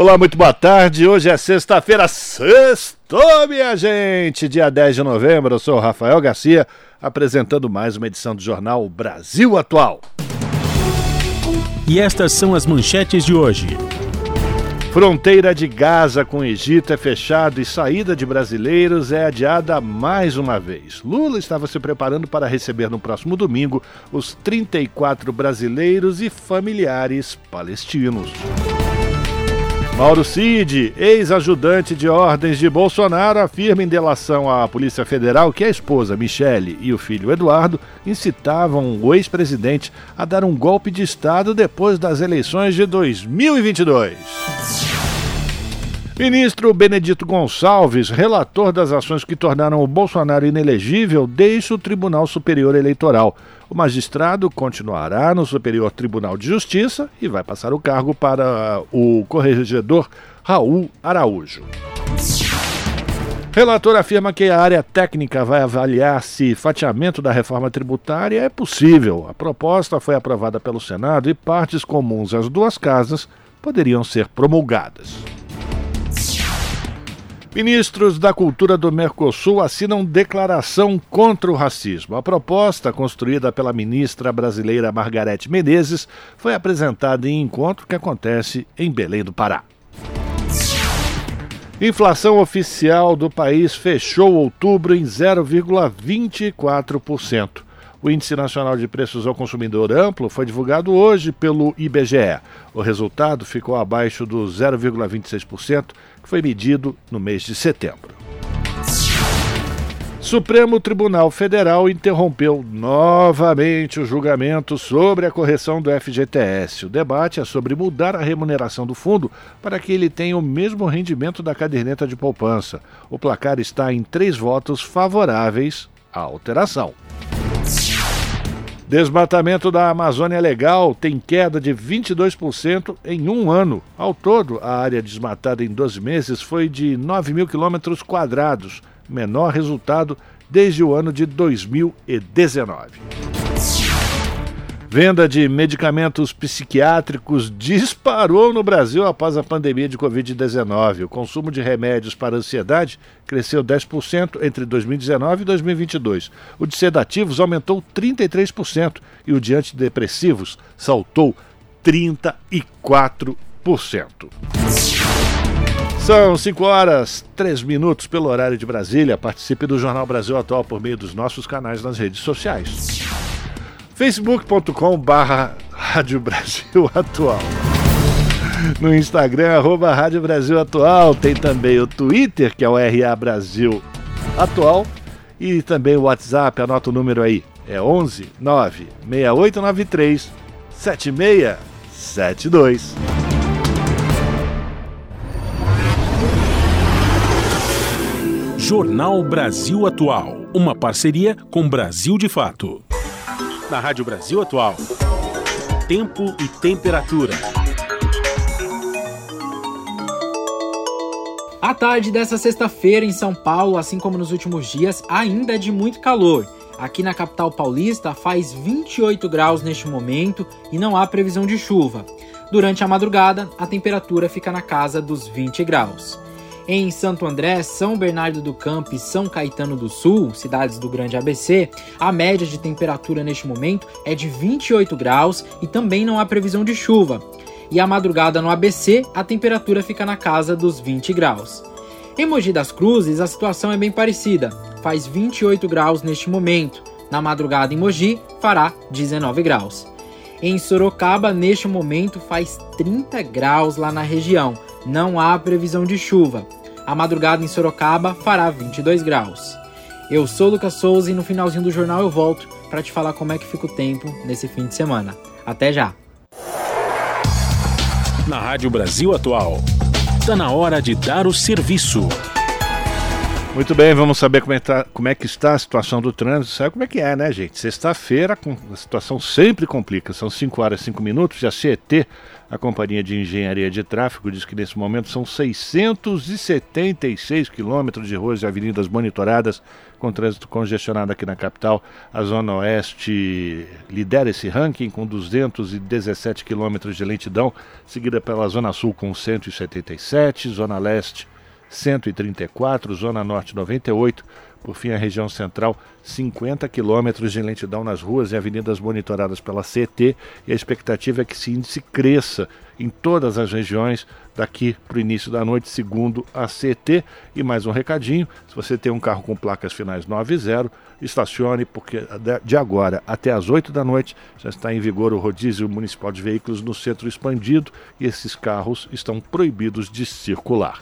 Olá, muito boa tarde. Hoje é sexta-feira, sextou, minha gente! Dia 10 de novembro, eu sou o Rafael Garcia, apresentando mais uma edição do Jornal Brasil Atual. E estas são as manchetes de hoje. Fronteira de Gaza com o Egito é fechada e saída de brasileiros é adiada mais uma vez. Lula estava se preparando para receber no próximo domingo os 34 brasileiros e familiares palestinos. Mauro Cid, ex-ajudante de ordens de Bolsonaro, afirma em delação à Polícia Federal que a esposa Michele e o filho Eduardo incitavam o ex-presidente a dar um golpe de Estado depois das eleições de 2022. Ministro Benedito Gonçalves, relator das ações que tornaram o Bolsonaro inelegível, deixa o Tribunal Superior Eleitoral. O magistrado continuará no Superior Tribunal de Justiça e vai passar o cargo para o corregedor Raul Araújo. Relator afirma que a área técnica vai avaliar se fatiamento da reforma tributária é possível. A proposta foi aprovada pelo Senado e partes comuns às duas casas poderiam ser promulgadas. Ministros da Cultura do Mercosul assinam declaração contra o racismo. A proposta, construída pela ministra brasileira Margarete Menezes, foi apresentada em encontro que acontece em Belém do Pará. Inflação oficial do país fechou outubro em 0,24%. O Índice Nacional de Preços ao Consumidor Amplo foi divulgado hoje pelo IBGE. O resultado ficou abaixo do 0,26%, que foi medido no mês de setembro. Supremo Tribunal Federal interrompeu novamente o julgamento sobre a correção do FGTS. O debate é sobre mudar a remuneração do fundo para que ele tenha o mesmo rendimento da caderneta de poupança. O placar está em três votos favoráveis à alteração. Desmatamento da Amazônia Legal tem queda de 22% em um ano. Ao todo, a área desmatada em 12 meses foi de 9 mil quilômetros quadrados, menor resultado desde o ano de 2019. Venda de medicamentos psiquiátricos disparou no Brasil após a pandemia de Covid-19. O consumo de remédios para ansiedade cresceu 10% entre 2019 e 2022. O de sedativos aumentou 33% e o de antidepressivos saltou 34%. São 5 horas 3 minutos pelo horário de Brasília. Participe do Jornal Brasil Atual por meio dos nossos canais nas redes sociais facebook.com Rádio Brasil Atual. No Instagram, arroba Rádio Brasil Atual. Tem também o Twitter, que é o RA Brasil Atual. E também o WhatsApp, anota o número aí. É 11 9 6893 7672. Jornal Brasil Atual. Uma parceria com Brasil de Fato na Rádio Brasil Atual. Tempo e temperatura. A tarde dessa sexta-feira em São Paulo, assim como nos últimos dias, ainda é de muito calor. Aqui na capital paulista faz 28 graus neste momento e não há previsão de chuva. Durante a madrugada, a temperatura fica na casa dos 20 graus. Em Santo André, São Bernardo do Campo e São Caetano do Sul, cidades do Grande ABC, a média de temperatura neste momento é de 28 graus e também não há previsão de chuva. E a madrugada no ABC, a temperatura fica na casa dos 20 graus. Em Mogi das Cruzes, a situação é bem parecida. Faz 28 graus neste momento. Na madrugada em Mogi, fará 19 graus. Em Sorocaba, neste momento, faz 30 graus lá na região. Não há previsão de chuva. A madrugada em Sorocaba fará 22 graus. Eu sou o Lucas Souza e no finalzinho do jornal eu volto para te falar como é que fica o tempo nesse fim de semana. Até já! Na Rádio Brasil Atual, está na hora de dar o serviço. Muito bem, vamos saber como é, tá, como é, que está a situação do trânsito. Sabe como é que é, né, gente? Sexta-feira a situação sempre complica. São 5 horas e 5 minutos. E a CET, a Companhia de Engenharia de Tráfego, diz que nesse momento são 676 quilômetros de ruas e avenidas monitoradas com trânsito congestionado aqui na capital. A Zona Oeste lidera esse ranking com 217 quilômetros de lentidão, seguida pela Zona Sul com 177, Zona Leste 134, Zona Norte 98, por fim a região central 50 quilômetros de lentidão nas ruas e avenidas monitoradas pela CT e a expectativa é que esse índice cresça em todas as regiões daqui para o início da noite, segundo a CT. E mais um recadinho: se você tem um carro com placas finais 9 e 0, estacione, porque de agora até as 8 da noite já está em vigor o rodízio municipal de veículos no centro expandido e esses carros estão proibidos de circular.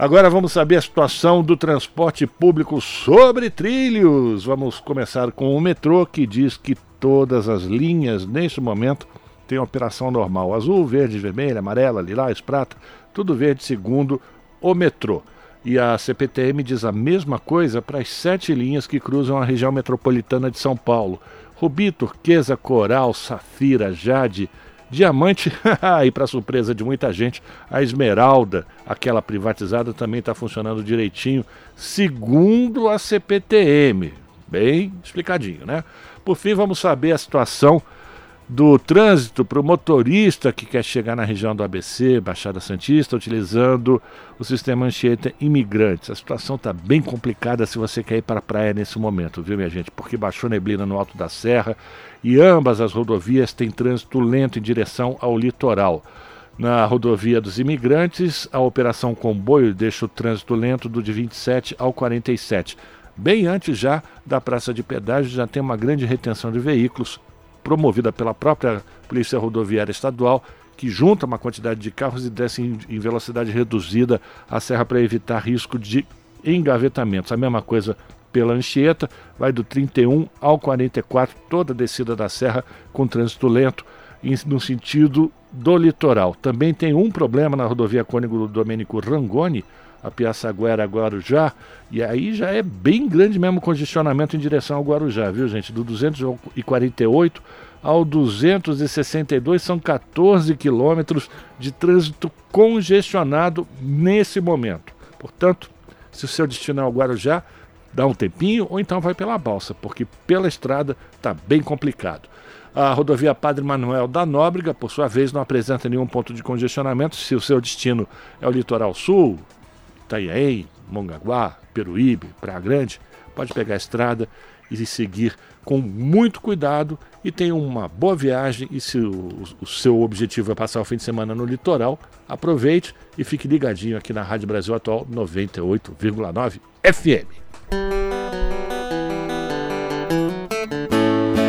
Agora vamos saber a situação do transporte público sobre trilhos. Vamos começar com o metrô, que diz que todas as linhas, neste momento, têm operação normal. Azul, verde, vermelho, amarela, lilás, prata, tudo verde segundo o metrô. E a CPTM diz a mesma coisa para as sete linhas que cruzam a região metropolitana de São Paulo. Rubi, turquesa, coral, safira, jade, Diamante, e para surpresa de muita gente, a Esmeralda, aquela privatizada, também está funcionando direitinho, segundo a CPTM. Bem explicadinho, né? Por fim, vamos saber a situação do trânsito para o motorista que quer chegar na região do ABC, Baixada Santista, utilizando o sistema Anchieta Imigrantes. A situação está bem complicada se você quer ir para a praia nesse momento, viu, minha gente? Porque baixou neblina no alto da serra e ambas as rodovias têm trânsito lento em direção ao litoral. Na rodovia dos imigrantes, a operação comboio deixa o trânsito lento do de 27 ao 47. Bem antes já da praça de pedágio, já tem uma grande retenção de veículos promovida pela própria Polícia Rodoviária Estadual, que junta uma quantidade de carros e desce em, velocidade reduzida a serra para evitar risco de engavetamentos. A mesma coisa pela Anchieta, vai do 31 ao 44, toda a descida da serra com trânsito lento no sentido do litoral. Também tem um problema na rodovia Cônigo Domênico Rangoni, a Piaçaguera Guarujá, e aí já é bem grande mesmo o congestionamento em direção ao Guarujá, viu gente? Do 248 ao 262 são 14 quilômetros de trânsito congestionado nesse momento. Portanto, se o seu destino é o Guarujá, dá um tempinho ou então vai pela balsa, porque pela estrada está bem complicado. A rodovia Padre Manuel da Nóbrega, por sua vez, não apresenta nenhum ponto de congestionamento. Se o seu destino é o litoral sul, Itanhaém, Mongaguá, Peruíbe, Praia Grande, pode pegar a estrada e seguir com muito cuidado e tenha uma boa viagem. E se o, o, seu objetivo é passar o fim de semana no litoral, aproveite e fique ligadinho aqui na Rádio Brasil Atual 98,9 FM.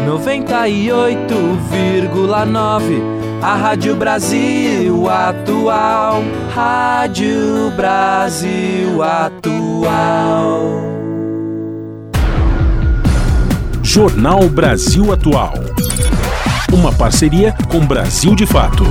98,9 a Rádio Brasil Atual, Rádio Brasil Atual. Jornal Brasil Atual. Uma parceria com Brasil de Fato.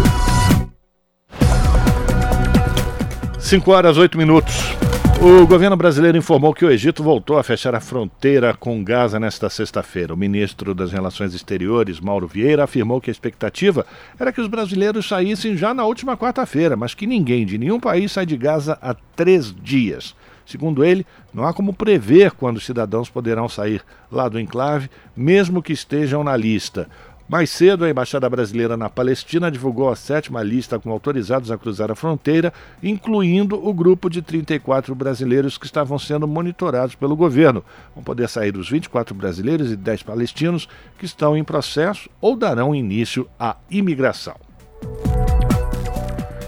5 horas 8 minutos. O governo brasileiro informou que o Egito voltou a fechar a fronteira com Gaza nesta sexta-feira. O ministro das Relações Exteriores, Mauro Vieira, afirmou que a expectativa era que os brasileiros saíssem já na última quarta-feira, mas que ninguém de nenhum país sai de Gaza há três dias. Segundo ele, não há como prever quando os cidadãos poderão sair lá do enclave, mesmo que estejam na lista. Mais cedo, a Embaixada Brasileira na Palestina divulgou a sétima lista com autorizados a cruzar a fronteira, incluindo o grupo de 34 brasileiros que estavam sendo monitorados pelo governo. Vão poder sair os 24 brasileiros e 10 palestinos que estão em processo ou darão início à imigração.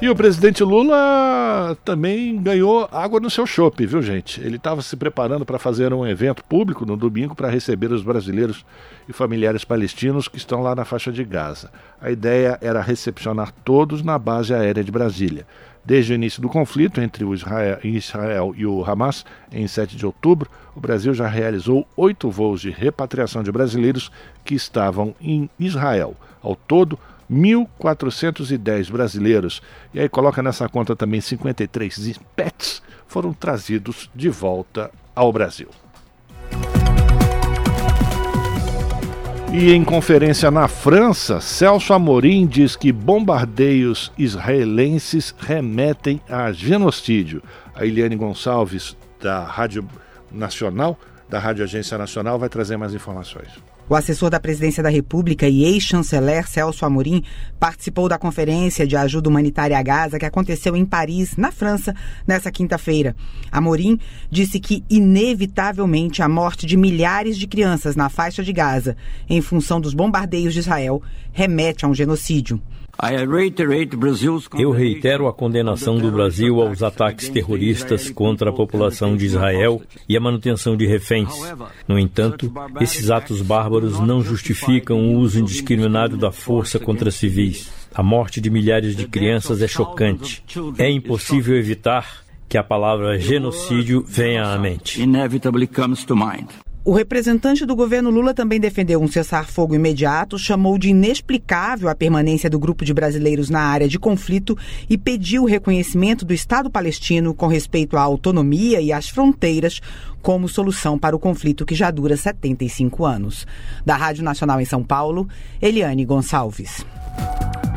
E o presidente Lula também ganhou água no seu chope, viu, gente? Ele estava se preparando para fazer um evento público no domingo para receber os brasileiros e familiares palestinos que estão lá na faixa de Gaza. A ideia era recepcionar todos na base aérea de Brasília. Desde o início do conflito entre o Israel, Israel, e o Hamas, em 7 de outubro, o Brasil já realizou oito voos de repatriação de brasileiros que estavam em Israel. Ao todo, 1.410 brasileiros. E aí coloca nessa conta também 53 pets foram trazidos de volta ao Brasil. E em conferência na França, Celso Amorim diz que bombardeios israelenses remetem a genocídio. A Eliane Gonçalves, da Rádio Nacional, da Rádio Agência Nacional, vai trazer mais informações. O assessor da Presidência da República e ex-chanceler Celso Amorim participou da conferência de ajuda humanitária a Gaza que aconteceu em Paris, na França, nesta quinta-feira. Amorim disse que, inevitavelmente, a morte de milhares de crianças na faixa de Gaza, em função dos bombardeios de Israel, remete a um genocídio. Eu reitero a condenação do Brasil aos ataques terroristas contra a população de Israel e a manutenção de reféns. No entanto, esses atos bárbaros não justificam o uso indiscriminado da força contra civis. A morte de milhares de crianças é chocante. É impossível evitar que a palavra genocídio venha à mente. O representante do governo Lula também defendeu um cessar-fogo imediato, chamou de inexplicável a permanência do grupo de brasileiros na área de conflito e pediu o reconhecimento do Estado palestino com respeito à autonomia e às fronteiras como solução para o conflito que já dura 75 anos. Da Rádio Nacional em São Paulo, Eliane Gonçalves.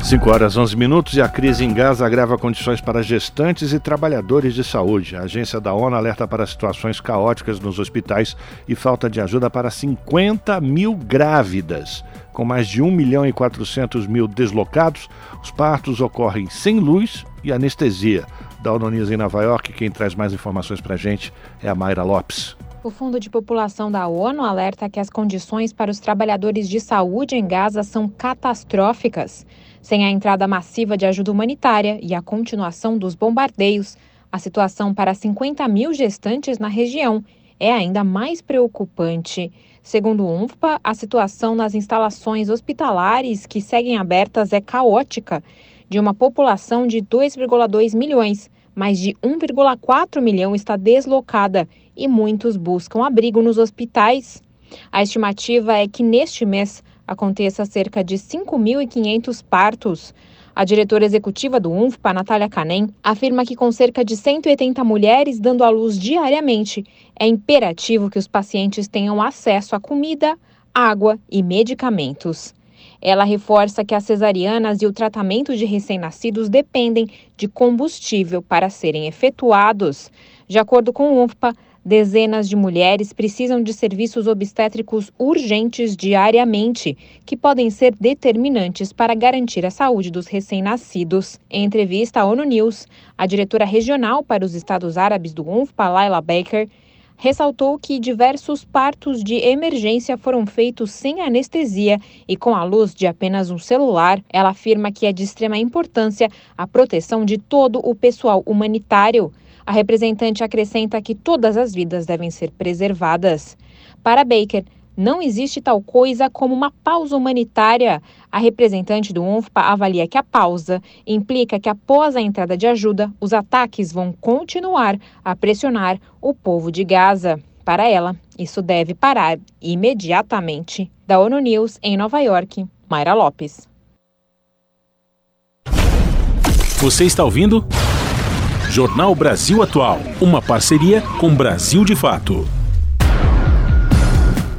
5 horas 11 minutos e a crise em Gaza agrava condições para gestantes e trabalhadores de saúde. A agência da ONU alerta para situações caóticas nos hospitais e falta de ajuda para 50 mil grávidas. Com mais de 1 milhão e 400 mil deslocados, os partos ocorrem sem luz e anestesia. Da ONU News em Nova York, quem traz mais informações para a gente é a Mayra Lopes. O Fundo de População da ONU alerta que as condições para os trabalhadores de saúde em Gaza são catastróficas. Sem a entrada massiva de ajuda humanitária e a continuação dos bombardeios, a situação para 50 mil gestantes na região é ainda mais preocupante. Segundo o UNFPA, a situação nas instalações hospitalares que seguem abertas é caótica. De uma população de 2,2 milhões, mais de 1,4 milhão está deslocada e muitos buscam abrigo nos hospitais. A estimativa é que neste mês aconteça cerca de 5.500 partos. A diretora executiva do UNFPA, Natália Canem, afirma que com cerca de 180 mulheres dando à luz diariamente, é imperativo que os pacientes tenham acesso a comida, água e medicamentos. Ela reforça que as cesarianas e o tratamento de recém-nascidos dependem de combustível para serem efetuados. De acordo com o UNFPA, Dezenas de mulheres precisam de serviços obstétricos urgentes diariamente, que podem ser determinantes para garantir a saúde dos recém-nascidos. Em entrevista à ONU News, a diretora regional para os Estados Árabes do UNFPA, Laila Baker, ressaltou que diversos partos de emergência foram feitos sem anestesia e com a luz de apenas um celular. Ela afirma que é de extrema importância a proteção de todo o pessoal humanitário. A representante acrescenta que todas as vidas devem ser preservadas. Para Baker, não existe tal coisa como uma pausa humanitária. A representante do UNFPA avalia que a pausa implica que, após a entrada de ajuda, os ataques vão continuar a pressionar o povo de Gaza. Para ela, isso deve parar imediatamente. Da ONU News, em Nova York, Mayra Lopes. Você está ouvindo? Jornal Brasil Atual, uma parceria com Brasil de Fato.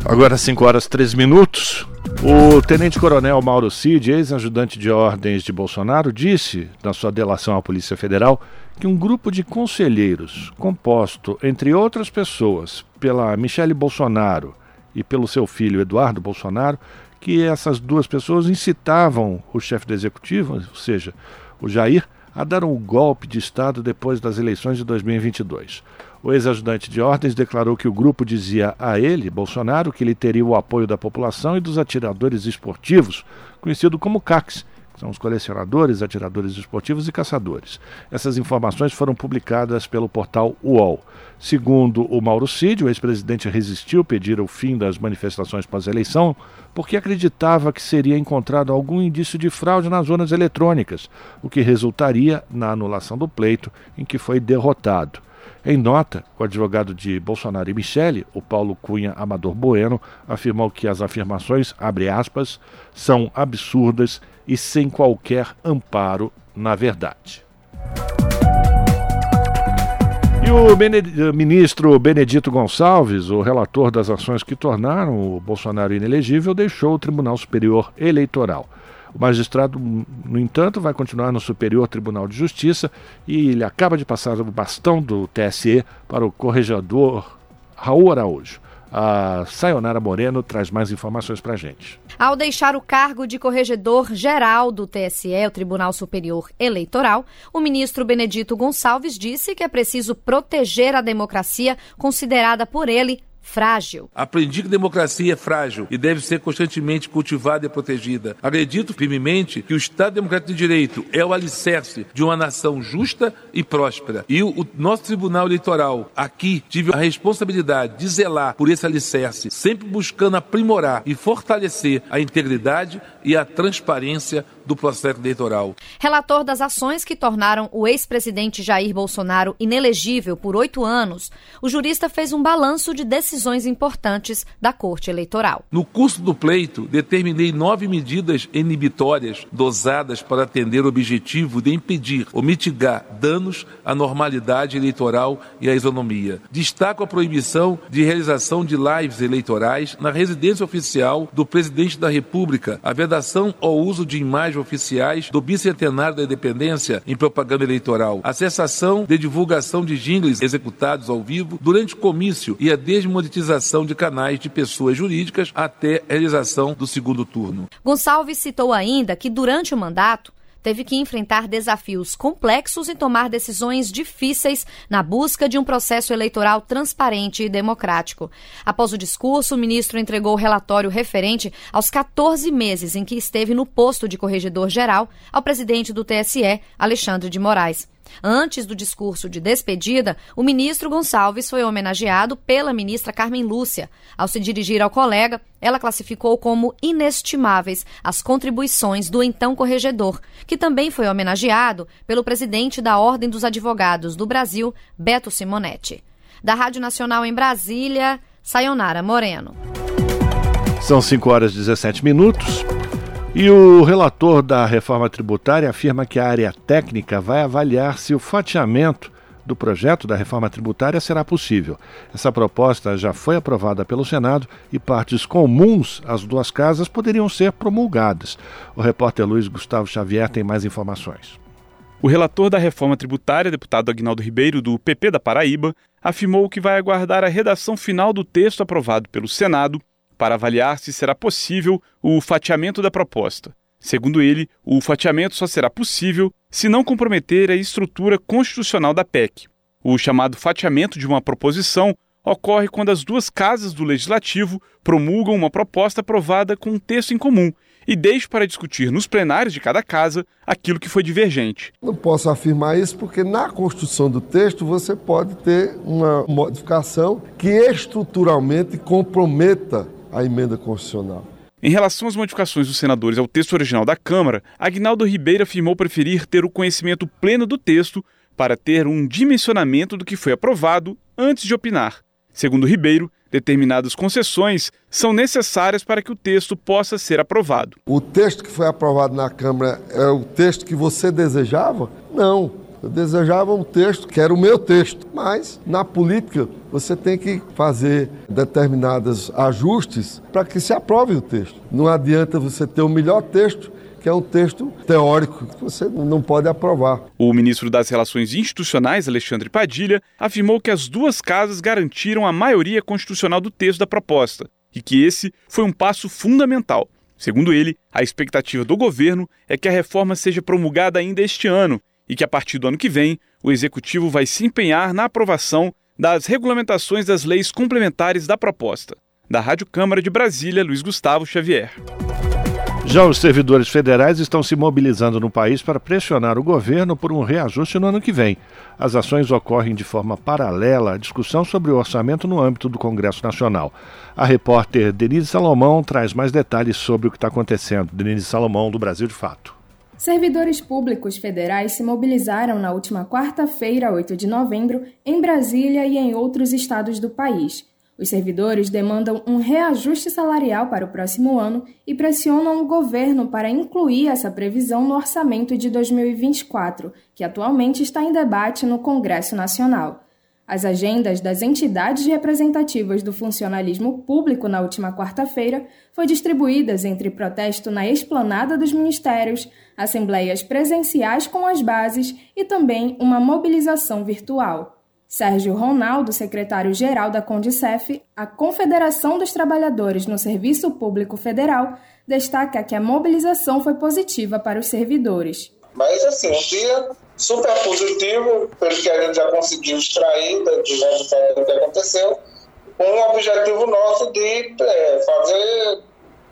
Agora 5 horas 3 minutos. O tenente-coronel Mauro Cid, ex-ajudante de ordens de Bolsonaro, disse, na sua delação à Polícia Federal, que um grupo de conselheiros, composto, entre outras pessoas, pela Michele Bolsonaro e pelo seu filho Eduardo Bolsonaro, que essas duas pessoas incitavam o chefe do executivo, ou seja, o Jair, a dar um golpe de Estado depois das eleições de 2022. O ex-ajudante de ordens declarou que o grupo dizia a ele, Bolsonaro, que ele teria o apoio da população e dos atiradores esportivos, conhecido como CACs, são os colecionadores, atiradores esportivos e caçadores. Essas informações foram publicadas pelo portal UOL. Segundo o Mauro Cid, o ex-presidente resistiu pedir o fim das manifestações pós-eleição porque acreditava que seria encontrado algum indício de fraude nas urnas eletrônicas, o que resultaria na anulação do pleito em que foi derrotado. Em nota, o advogado de Bolsonaro e Michele, o Paulo Cunha Amador Bueno, afirmou que as afirmações, aspas, são absurdas e sem qualquer amparo na verdade. E o ministro Benedito Gonçalves, o relator das ações que tornaram o Bolsonaro inelegível, deixou o Tribunal Superior Eleitoral. O magistrado, no entanto, vai continuar no Superior Tribunal de Justiça e ele acaba de passar o bastão do TSE para o corregedor Raul Araújo. A Sayonara Moreno traz mais informações para a gente. Ao deixar o cargo de corregedor geral do TSE, o Tribunal Superior Eleitoral, o ministro Benedito Gonçalves disse que é preciso proteger a democracia considerada por ele frágil. Aprendi que democracia é frágil e deve ser constantemente cultivada e protegida. Acredito firmemente que o Estado Democrático de Direito é o alicerce de uma nação justa e próspera. E o, o nosso Tribunal Eleitoral aqui tive a responsabilidade de zelar por esse alicerce, sempre buscando aprimorar e fortalecer a integridade e a transparência do processo eleitoral. Relator das ações que tornaram o ex-presidente Jair Bolsonaro inelegível por oito anos, o jurista fez um balanço de decisões importantes da Corte Eleitoral. No curso do pleito, determinei nove medidas inibitórias dosadas para atender o objetivo de impedir ou mitigar danos à normalidade eleitoral e à isonomia. Destaco a proibição de realização de lives eleitorais na residência oficial do presidente da República, a vedação ao uso de imagens oficiais do bicentenário da independência em propaganda eleitoral, a cessação de divulgação de jingles executados ao vivo durante o comício e a desmonetização de canais de pessoas jurídicas até a realização do segundo turno. Gonçalves citou ainda que durante o mandato teve que enfrentar desafios complexos e tomar decisões difíceis na busca de um processo eleitoral transparente e democrático. Após o discurso, o ministro entregou o relatório referente aos 14 meses em que esteve no posto de corregedor-geral ao presidente do TSE, Alexandre de Moraes. Antes do discurso de despedida, o ministro Gonçalves foi homenageado pela ministra Carmen Lúcia. Ao se dirigir ao colega, ela classificou como inestimáveis as contribuições do então corregedor, que também foi homenageado pelo presidente da Ordem dos Advogados do Brasil, Beto Simonetti. Da Rádio Nacional em Brasília, Sayonara Moreno. São 5 horas e 17 minutos. E o relator da reforma tributária afirma que a área técnica vai avaliar se o fatiamento do projeto da reforma tributária será possível. Essa proposta já foi aprovada pelo Senado e partes comuns às duas casas poderiam ser promulgadas. O repórter Luiz Gustavo Xavier tem mais informações. O relator da reforma tributária, deputado Agnaldo Ribeiro, do PP da Paraíba, afirmou que vai aguardar a redação final do texto aprovado pelo Senado para avaliar se será possível o fatiamento da proposta. Segundo ele, o fatiamento só será possível se não comprometer a estrutura constitucional da PEC. O chamado fatiamento de uma proposição ocorre quando as duas casas do legislativo promulgam uma proposta aprovada com um texto em comum e deixam para discutir nos plenários de cada casa aquilo que foi divergente. Não posso afirmar isso porque na construção do texto você pode ter uma modificação que estruturalmente comprometa a emenda constitucional. Em relação às modificações dos senadores ao texto original da Câmara, Agnaldo Ribeiro afirmou preferir ter o conhecimento pleno do texto para ter um dimensionamento do que foi aprovado antes de opinar. Segundo Ribeiro, determinadas concessões são necessárias para que o texto possa ser aprovado. O texto que foi aprovado na Câmara é o texto que você desejava? Não. Eu desejava um texto que era o meu texto, mas na política você tem que fazer determinados ajustes para que se aprove o texto. Não adianta você ter o melhor texto que é um texto teórico que você não pode aprovar. O ministro das Relações Institucionais, Alexandre Padilha, afirmou que as duas casas garantiram a maioria constitucional do texto da proposta e que esse foi um passo fundamental. Segundo ele, a expectativa do governo é que a reforma seja promulgada ainda este ano e que a partir do ano que vem o Executivo vai se empenhar na aprovação das regulamentações das leis complementares da proposta. Da Rádio Câmara de Brasília, Luiz Gustavo Xavier. Já os servidores federais estão se mobilizando no país para pressionar o governo por um reajuste no ano que vem. As ações ocorrem de forma paralela à discussão sobre o orçamento no âmbito do Congresso Nacional. A repórter Denise Salomão traz mais detalhes sobre o que está acontecendo. Denise Salomão, do Brasil de Fato. Servidores públicos federais se mobilizaram na última quarta-feira, 8 de novembro, em Brasília e em outros estados do país. Os servidores demandam um reajuste salarial para o próximo ano e pressionam o governo para incluir essa previsão no orçamento de 2024, que atualmente está em debate no Congresso Nacional. As agendas das entidades representativas do funcionalismo público na última quarta-feira foi distribuídas entre protesto na esplanada dos ministérios, assembleias presenciais com as bases e também uma mobilização virtual. Sérgio Ronaldo, secretário-geral da Condicef, a Confederação dos Trabalhadores no Serviço Público Federal, destaca que a mobilização foi positiva para os servidores. Mas, assim, um dia super positivo, pelo que a gente já conseguiu extrair do resultado do que aconteceu, com o objetivo nosso de é, fazer,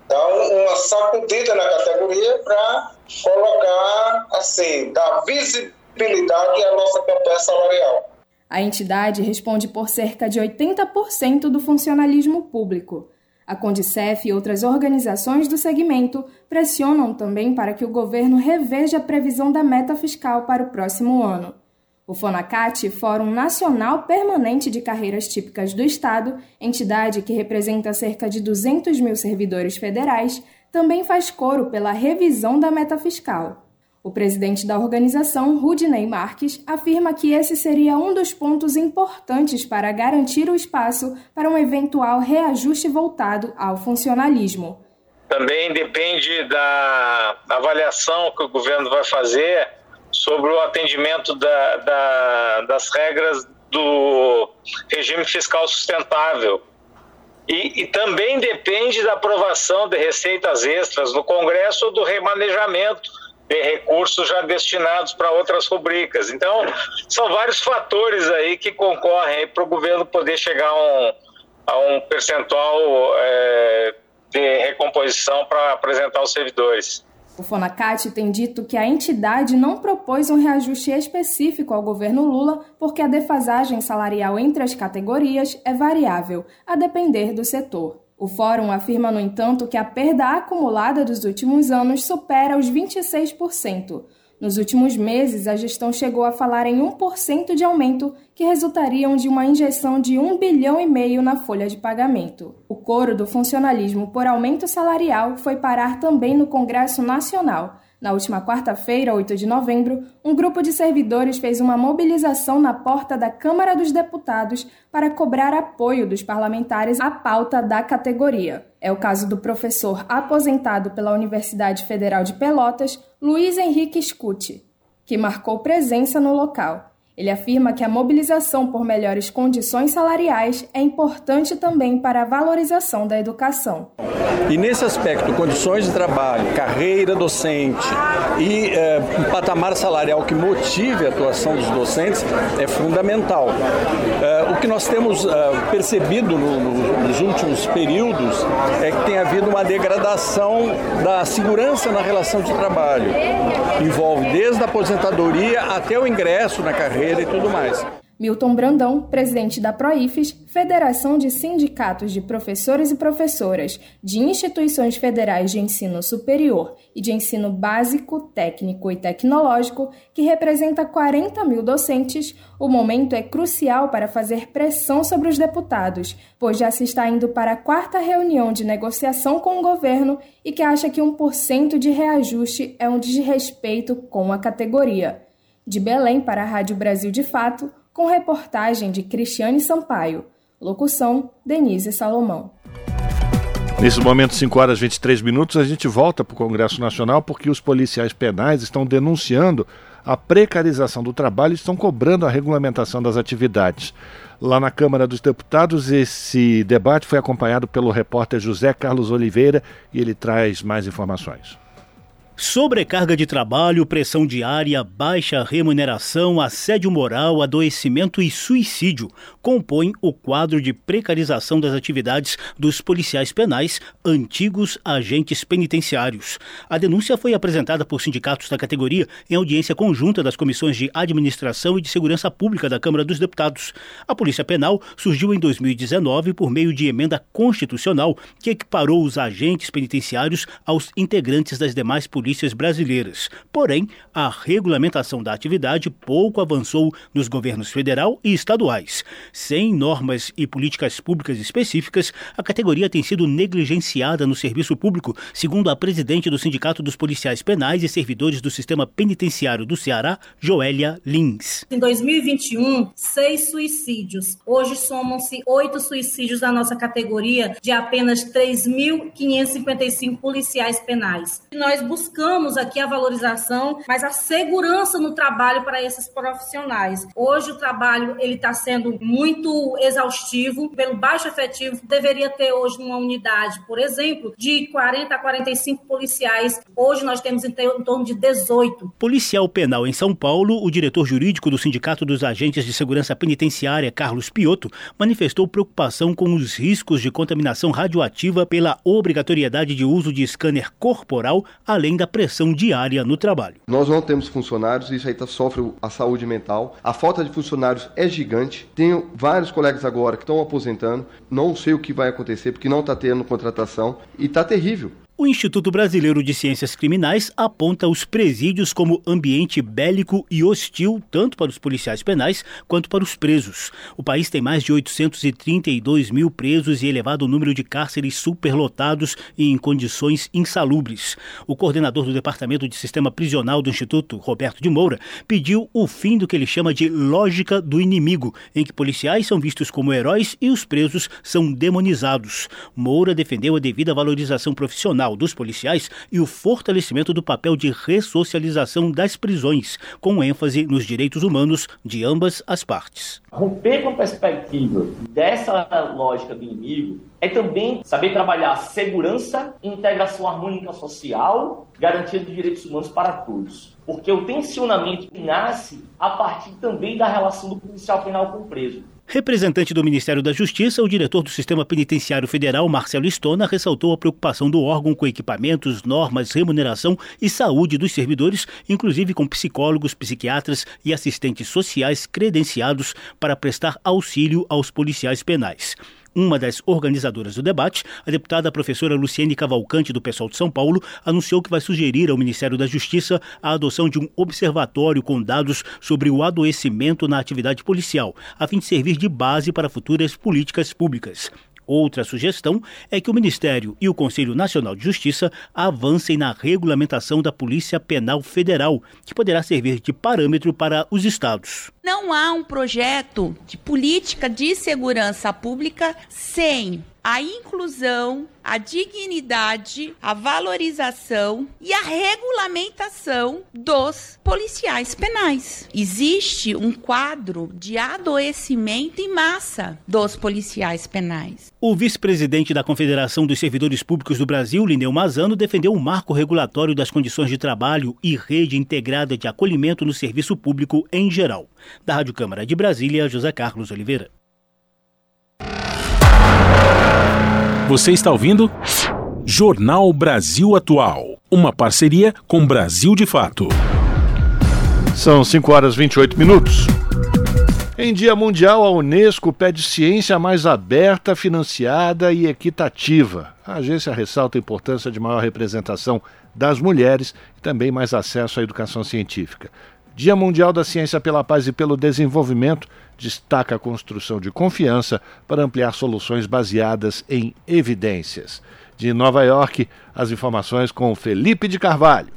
dar uma sacudida na categoria para colocar, assim, dar visibilidade à nossa campanha salarial. A entidade responde por cerca de 80% do funcionalismo público. A Condicef e outras organizações do segmento pressionam também para que o governo reveja a previsão da meta fiscal para o próximo ano. O FONACAT, Fórum Nacional Permanente de Carreiras Típicas do Estado, entidade que representa cerca de 200 mil servidores federais, também faz coro pela revisão da meta fiscal. O presidente da organização, Rudney Marques, afirma que esse seria um dos pontos importantes para garantir o espaço para um eventual reajuste voltado ao funcionalismo. Também depende da avaliação que o governo vai fazer sobre o atendimento da, da, das regras do regime fiscal sustentável. E, e, também depende da aprovação de receitas extras no Congresso ou do remanejamento ter recursos já destinados para outras rubricas. Então, são vários fatores aí que concorrem para o governo poder chegar a um, a um percentual é, de recomposição para apresentar aos servidores. O Fonacat tem dito que a entidade não propôs um reajuste específico ao governo Lula porque a defasagem salarial entre as categorias é variável, a depender do setor. O fórum afirma, no entanto, que a perda acumulada dos últimos anos supera os 26%. Nos últimos meses, a gestão chegou a falar em 1% de aumento, que resultariam de uma injeção de 1 bilhão e meio na folha de pagamento. O coro do funcionalismo por aumento salarial foi parar também no Congresso Nacional, na última quarta-feira, 8 de novembro, um grupo de servidores fez uma mobilização na porta da Câmara dos Deputados para cobrar apoio dos parlamentares à pauta da categoria. É o caso do professor aposentado pela Universidade Federal de Pelotas, Luiz Henrique Scuti, que marcou presença no local. Ele afirma que a mobilização por melhores condições salariais é importante também para a valorização da educação. E nesse aspecto, condições de trabalho, carreira docente e é, um patamar salarial que motive a atuação dos docentes é fundamental. É, o que nós temos é, percebido no, no, nos últimos períodos é que tem havido uma degradação da segurança na relação de trabalho. Envolve desde a aposentadoria até o ingresso na carreira carreira e tudo mais. Milton Brandão, presidente da Proifes, Federação de Sindicatos de Professores e Professoras de Instituições Federais de Ensino Superior e de Ensino Básico, Técnico e Tecnológico, que representa 40 mil docentes, o momento é crucial para fazer pressão sobre os deputados, pois já se está indo para a quarta reunião de negociação com o governo e que acha que 1% de reajuste é um desrespeito com a categoria. De Belém para a Rádio Brasil de Fato, com reportagem de Cristiane Sampaio. Locução: Denise Salomão. Nesse momento, 5 horas e 23 minutos, a gente volta para o Congresso Nacional porque os policiais penais estão denunciando a precarização do trabalho e estão cobrando a regulamentação das atividades. Lá na Câmara dos Deputados, esse debate foi acompanhado pelo repórter José Carlos Oliveira e ele traz mais informações. Sobrecarga de trabalho, pressão diária, baixa remuneração, assédio moral, adoecimento e suicídio compõem o quadro de precarização das atividades dos policiais penais, antigos agentes penitenciários. A denúncia foi apresentada por sindicatos da categoria em audiência conjunta das comissões de Administração e de Segurança Pública da Câmara dos Deputados. A Polícia Penal surgiu em 2019 por meio de emenda constitucional que equiparou os agentes penitenciários aos integrantes das demais polícias polícias brasileiras. Porém, a regulamentação da atividade pouco avançou nos governos federal e estaduais. Sem normas e políticas públicas específicas, a categoria tem sido negligenciada no serviço público, segundo a presidente do Sindicato dos Policiais Penais e Servidores do Sistema Penitenciário do Ceará, Joélia Lins. Em 2021, seis suicídios. Hoje somam-se oito suicídios na nossa categoria de apenas 3.555 policiais penais. Nós buscamos aqui a valorização, mas a segurança no trabalho para esses profissionais. Hoje o trabalho ele está sendo muito exaustivo, pelo baixo efetivo, deveria ter hoje uma unidade, por exemplo, de 40 a 45 policiais. Hoje nós temos em torno de 18. Policial penal em São Paulo, o diretor jurídico do Sindicato dos Agentes de Segurança Penitenciária, Carlos Piotto, manifestou preocupação com os riscos de contaminação radioativa pela obrigatoriedade de uso de scanner corporal, além da pressão diária no trabalho. Nós não temos funcionários, isso aí tá, sofre a saúde mental. A falta de funcionários é gigante. Tenho vários colegas agora que estão aposentando. Não sei o que vai acontecer porque não está tendo contratação e está terrível. O Instituto Brasileiro de Ciências Criminais aponta os presídios como ambiente bélico e hostil tanto para os policiais penais quanto para os presos. O país tem mais de 832 mil presos e elevado número de cárceres superlotados e em condições insalubres. O coordenador do Departamento de Sistema Prisional do Instituto, Roberto de Moura, pediu o fim do que ele chama de lógica do inimigo, em que policiais são vistos como heróis e os presos são demonizados. Moura defendeu a devida valorização profissional dos policiais e o fortalecimento do papel de ressocialização das prisões, com ênfase nos direitos humanos de ambas as partes. Romper com a perspectiva dessa lógica do inimigo é também saber trabalhar segurança, integração harmônica social, garantia de direitos humanos para todos. Porque o tensionamento nasce a partir também da relação do policial penal com o preso. Representante do Ministério da Justiça, o diretor do Sistema Penitenciário Federal, Marcelo Stona, ressaltou a preocupação do órgão com equipamentos, normas, remuneração e saúde dos servidores, inclusive com psicólogos, psiquiatras e assistentes sociais credenciados para prestar auxílio aos policiais penais. Uma das organizadoras do debate, a deputada professora Luciene Cavalcante, do Pessoal de São Paulo, anunciou que vai sugerir ao Ministério da Justiça a adoção de um observatório com dados sobre o adoecimento na atividade policial, a fim de servir de base para futuras políticas públicas. Outra sugestão é que o Ministério e o Conselho Nacional de Justiça avancem na regulamentação da Polícia Penal Federal, que poderá servir de parâmetro para os estados. Não há um projeto de política de segurança pública sem a inclusão, a dignidade, a valorização e a regulamentação dos policiais penais. Existe um quadro de adoecimento em massa dos policiais penais. O vice-presidente da Confederação dos Servidores Públicos do Brasil, Lineu Mazano, defendeu um marco regulatório das condições de trabalho e rede integrada de acolhimento no serviço público em geral. Da Rádio Câmara de Brasília, José Carlos Oliveira. Você está ouvindo? Jornal Brasil Atual. Uma parceria com Brasil de Fato. São 5 horas e 28 minutos. Em Dia Mundial, a Unesco pede ciência mais aberta, financiada e equitativa. A agência ressalta a importância de maior representação das mulheres e também mais acesso à educação científica. Dia Mundial da Ciência pela Paz e pelo Desenvolvimento destaca a construção de confiança para ampliar soluções baseadas em evidências. De Nova York, as informações com Felipe de Carvalho.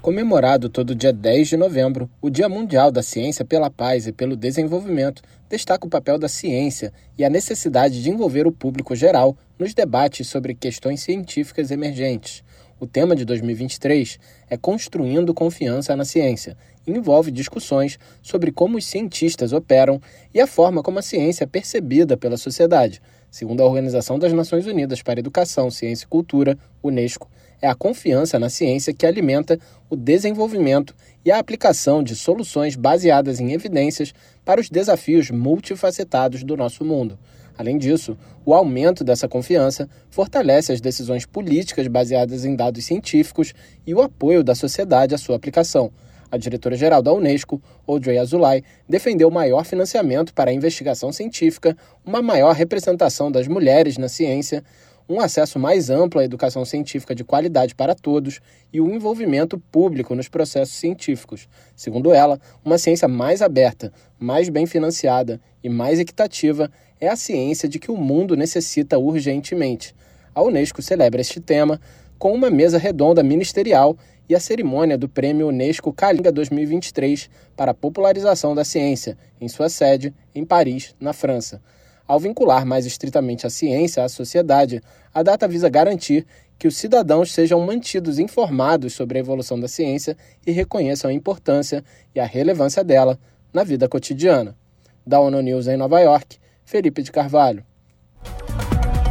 Comemorado todo dia 10 de novembro, o Dia Mundial da Ciência pela Paz e pelo Desenvolvimento destaca o papel da ciência e a necessidade de envolver o público geral nos debates sobre questões científicas emergentes. O tema de 2023 é Construindo Confiança na Ciência envolve discussões sobre como os cientistas operam e a forma como a ciência é percebida pela sociedade. Segundo a Organização das Nações Unidas para Educação, Ciência e Cultura, Unesco, é a confiança na ciência que alimenta o desenvolvimento e a aplicação de soluções baseadas em evidências para os desafios multifacetados do nosso mundo. Além disso, o aumento dessa confiança fortalece as decisões políticas baseadas em dados científicos e o apoio da sociedade à sua aplicação. A diretora-geral da Unesco, Audrey Azoulay, defendeu maior financiamento para a investigação científica, uma maior representação das mulheres na ciência, um acesso mais amplo à educação científica de qualidade para todos e o envolvimento público nos processos científicos. Segundo ela, uma ciência mais aberta, mais bem financiada e mais equitativa é a ciência de que o mundo necessita urgentemente. A Unesco celebra este tema com uma mesa redonda ministerial e a cerimônia do Prêmio Unesco Kalinga 2023 para a popularização da ciência, em sua sede, em Paris, na França. Ao vincular mais estritamente a ciência à sociedade, a data visa garantir que os cidadãos sejam mantidos informados sobre a evolução da ciência e reconheçam a importância e a relevância dela na vida cotidiana. Da ONU News em Nova York, Felipe de Carvalho.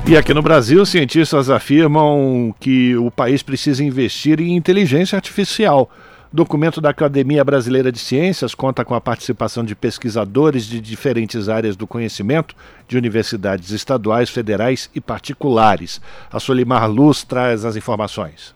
E aqui no Brasil, cientistas afirmam que o país precisa investir em inteligência artificial Documento da Academia Brasileira de Ciências conta com a participação de pesquisadores de diferentes áreas do conhecimento, de universidades estaduais, federais e particulares. A Solimar Luz traz as informações.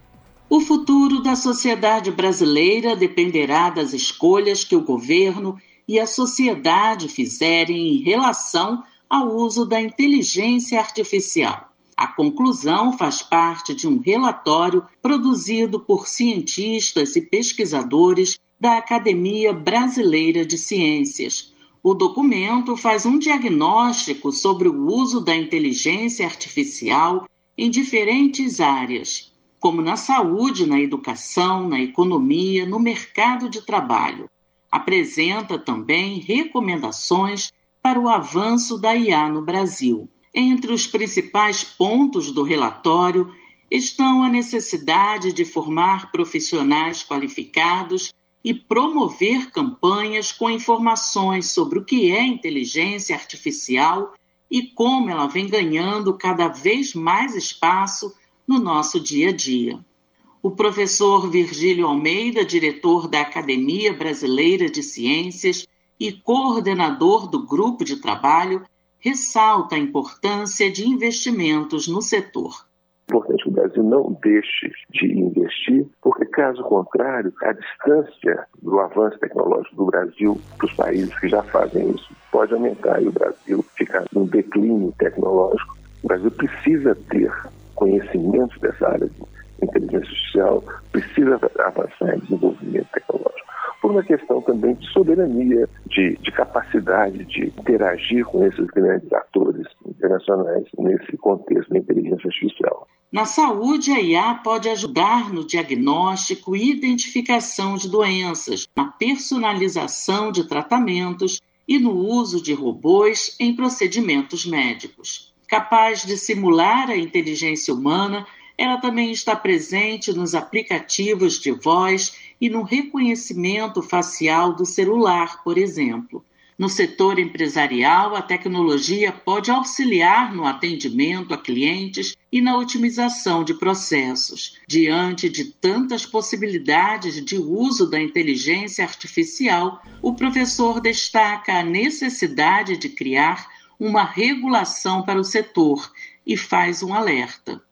O futuro da sociedade brasileira dependerá das escolhas que o governo e a sociedade fizerem em relação ao uso da inteligência artificial. A conclusão faz parte de um relatório produzido por cientistas e pesquisadores da Academia Brasileira de Ciências. O documento faz um diagnóstico sobre o uso da inteligência artificial em diferentes áreas, como na saúde, na educação, na economia, no mercado de trabalho. Apresenta também recomendações para o avanço da IA no Brasil. Entre os principais pontos do relatório estão a necessidade de formar profissionais qualificados e promover campanhas com informações sobre o que é inteligência artificial e como ela vem ganhando cada vez mais espaço no nosso dia a dia. O professor Virgílio Almeida, diretor da Academia Brasileira de Ciências e coordenador do grupo de trabalho, ressalta a importância de investimentos no setor. Importante que o Brasil não deixe de investir, porque, caso contrário, a distância do avanço tecnológico do Brasil para os países que já fazem isso pode aumentar e o Brasil ficar num declínio tecnológico. O Brasil precisa ter conhecimento dessa área de inteligência artificial, precisa avançar em desenvolvimento tecnológico por uma questão também de soberania, de, de capacidade de interagir com esses grandes atores internacionais nesse contexto da inteligência artificial. Na saúde, a IA pode ajudar no diagnóstico e identificação de doenças, na personalização de tratamentos e no uso de robôs em procedimentos médicos. Capaz de simular a inteligência humana, ela também está presente nos aplicativos de voz e no reconhecimento facial do celular, por exemplo. No setor empresarial, a tecnologia pode auxiliar no atendimento a clientes e na otimização de processos. Diante de tantas possibilidades de uso da inteligência artificial, o professor destaca a necessidade de criar uma regulação para o setor e faz um alerta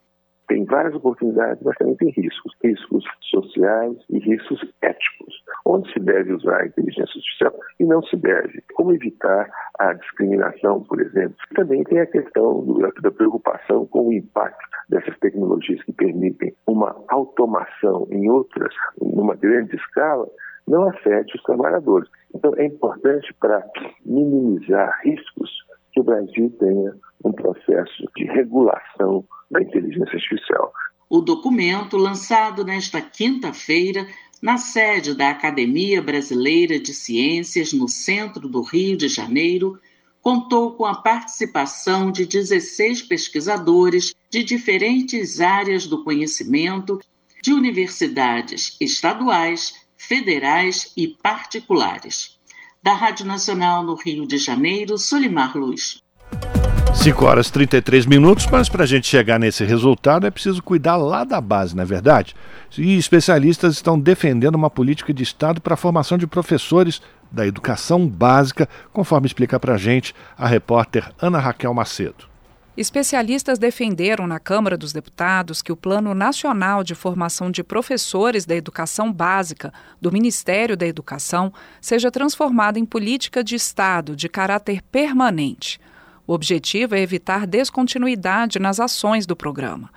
tem várias oportunidades, mas também tem riscos, riscos sociais e riscos éticos. Onde se deve usar a inteligência artificial e não se deve. Como evitar a discriminação, por exemplo. Também tem a questão da preocupação com o impacto dessas tecnologias que permitem uma automação em outras, numa grande escala, não afete os trabalhadores. Então, é importante para minimizar riscos que o Brasil tenha um processo de regulação da inteligência artificial. O documento, lançado nesta quinta-feira na sede da Academia Brasileira de Ciências, no centro do Rio de Janeiro, contou com a participação de 16 pesquisadores de diferentes áreas do conhecimento, de universidades estaduais, federais e particulares. Da Rádio Nacional no Rio de Janeiro, Solimar Luz. 5 horas e 33 minutos, mas para a gente chegar nesse resultado é preciso cuidar lá da base, não é verdade? E especialistas estão defendendo uma política de Estado para a formação de professores da educação básica, conforme explica para a gente a repórter Ana Raquel Macedo. Especialistas defenderam na Câmara dos Deputados que o Plano Nacional de Formação de Professores da Educação Básica do Ministério da Educação seja transformado em política de Estado de caráter permanente. O objetivo é evitar descontinuidade nas ações do programa.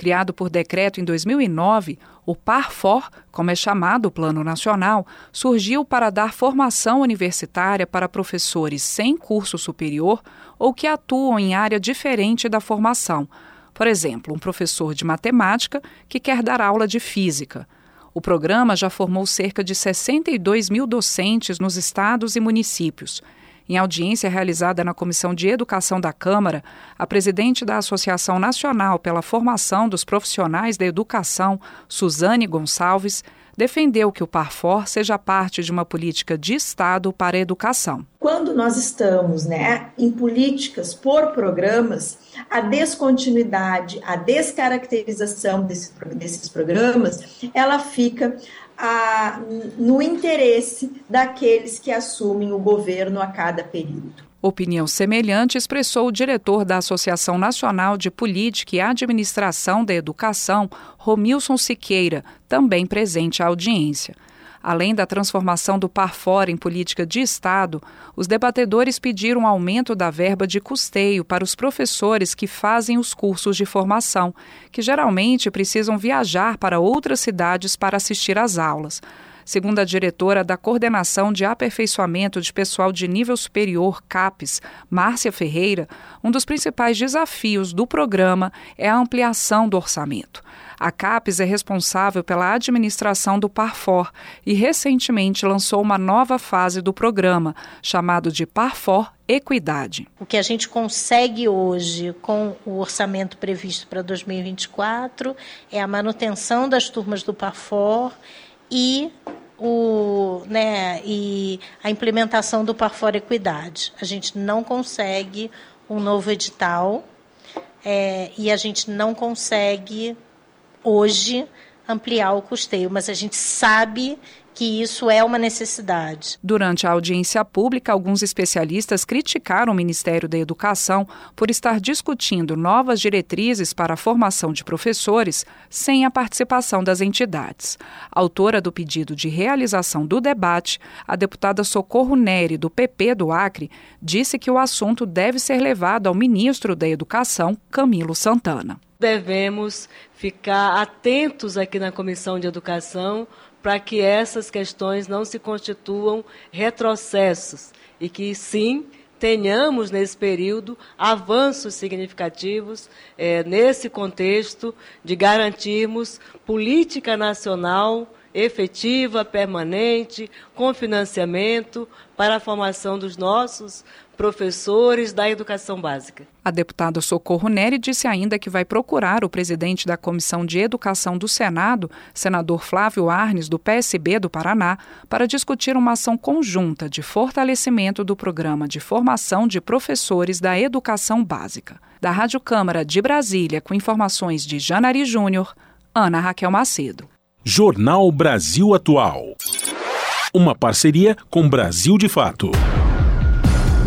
Criado por decreto em 2009, o PARFOR, como é chamado o Plano Nacional, surgiu para dar formação universitária para professores sem curso superior ou que atuam em área diferente da formação. Por exemplo, um professor de matemática que quer dar aula de física. O programa já formou cerca de 62 mil docentes nos estados e municípios em audiência realizada na Comissão de Educação da Câmara, a presidente da Associação Nacional pela Formação dos Profissionais da Educação, Suzane Gonçalves, defendeu que o Parfor seja parte de uma política de Estado para a educação. Quando nós estamos né, em políticas por programas, a descontinuidade, a descaracterização desse, desses programas, ela fica a, no interesse daqueles que assumem o governo a cada período. Opinião semelhante expressou o diretor da Associação Nacional de Política e Administração da Educação, Romilson Siqueira, também presente à audiência. Além da transformação do par fora em política de Estado, os debatedores pediram aumento da verba de custeio para os professores que fazem os cursos de formação, que geralmente precisam viajar para outras cidades para assistir às aulas. Segundo a diretora da Coordenação de Aperfeiçoamento de Pessoal de Nível Superior, CAPES, Márcia Ferreira, um dos principais desafios do programa é a ampliação do orçamento. A CAPES é responsável pela administração do Parfor e recentemente lançou uma nova fase do programa, chamado de Parfor Equidade. O que a gente consegue hoje com o orçamento previsto para 2024 é a manutenção das turmas do Parfor e o, né, e a implementação do Parfor Equidade. A gente não consegue um novo edital é, e a gente não consegue hoje ampliar o custeio, mas a gente sabe que isso é uma necessidade. Durante a audiência pública, alguns especialistas criticaram o Ministério da Educação por estar discutindo novas diretrizes para a formação de professores sem a participação das entidades. Autora do pedido de realização do debate, a deputada Socorro Neri, do PP do Acre, disse que o assunto deve ser levado ao ministro da Educação, Camilo Santana devemos ficar atentos aqui na Comissão de Educação para que essas questões não se constituam retrocessos e que, sim, tenhamos nesse período avanços significativos é, nesse contexto de garantirmos política nacional efetiva, permanente, com financiamento para a formação dos nossos professores da educação básica. A deputada Socorro Neri disse ainda que vai procurar o presidente da Comissão de Educação do Senado, senador Flávio Arnes, do PSB do Paraná, para discutir uma ação conjunta de fortalecimento do programa de formação de professores da educação básica. Da Rádio Câmara de Brasília, com informações de Janari Júnior, Ana Raquel Macedo. Jornal Brasil Atual. Uma parceria com Brasil de Fato.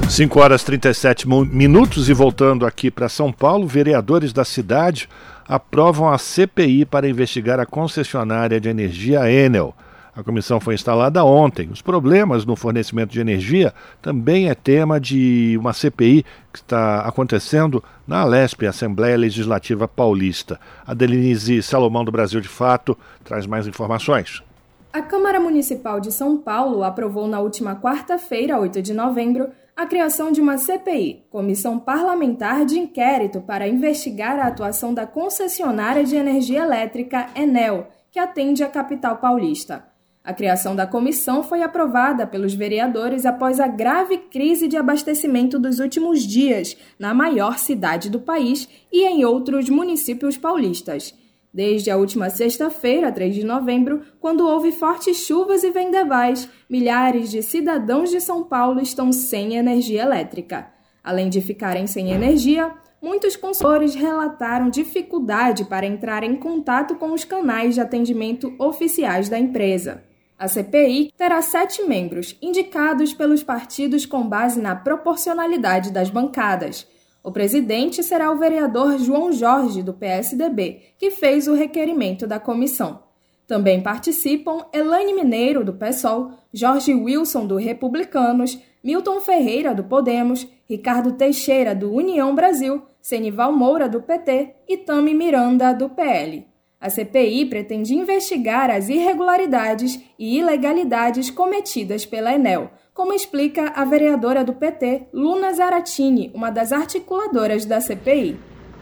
5 horas 37 minutos e voltando aqui para São Paulo, vereadores da cidade aprovam a CPI para investigar a concessionária de energia Enel. A comissão foi instalada ontem. Os problemas no fornecimento de energia também é tema de uma CPI que está acontecendo na Alesp, Assembleia Legislativa Paulista. A Denise Salomão do Brasil de Fato traz mais informações. A Câmara Municipal de São Paulo aprovou na última quarta-feira, 8 de novembro, a criação de uma CPI, Comissão Parlamentar de Inquérito para investigar a atuação da concessionária de energia elétrica Enel, que atende a capital paulista. A criação da comissão foi aprovada pelos vereadores após a grave crise de abastecimento dos últimos dias na maior cidade do país e em outros municípios paulistas. Desde a última sexta-feira, 3 de novembro, quando houve fortes chuvas e vendavais, milhares de cidadãos de São Paulo estão sem energia elétrica. Além de ficarem sem energia, muitos consumidores relataram dificuldade para entrar em contato com os canais de atendimento oficiais da empresa. A CPI terá sete membros, indicados pelos partidos com base na proporcionalidade das bancadas. O presidente será o vereador João Jorge, do PSDB, que fez o requerimento da comissão. Também participam Elaine Mineiro, do PSOL, Jorge Wilson, do Republicanos, Milton Ferreira, do Podemos, Ricardo Teixeira, do União Brasil, Senival Moura, do PT e Tami Miranda, do PL. A CPI pretende investigar as irregularidades e ilegalidades cometidas pela Enel, como explica a vereadora do PT, Luna Zaratini, uma das articuladoras da CPI.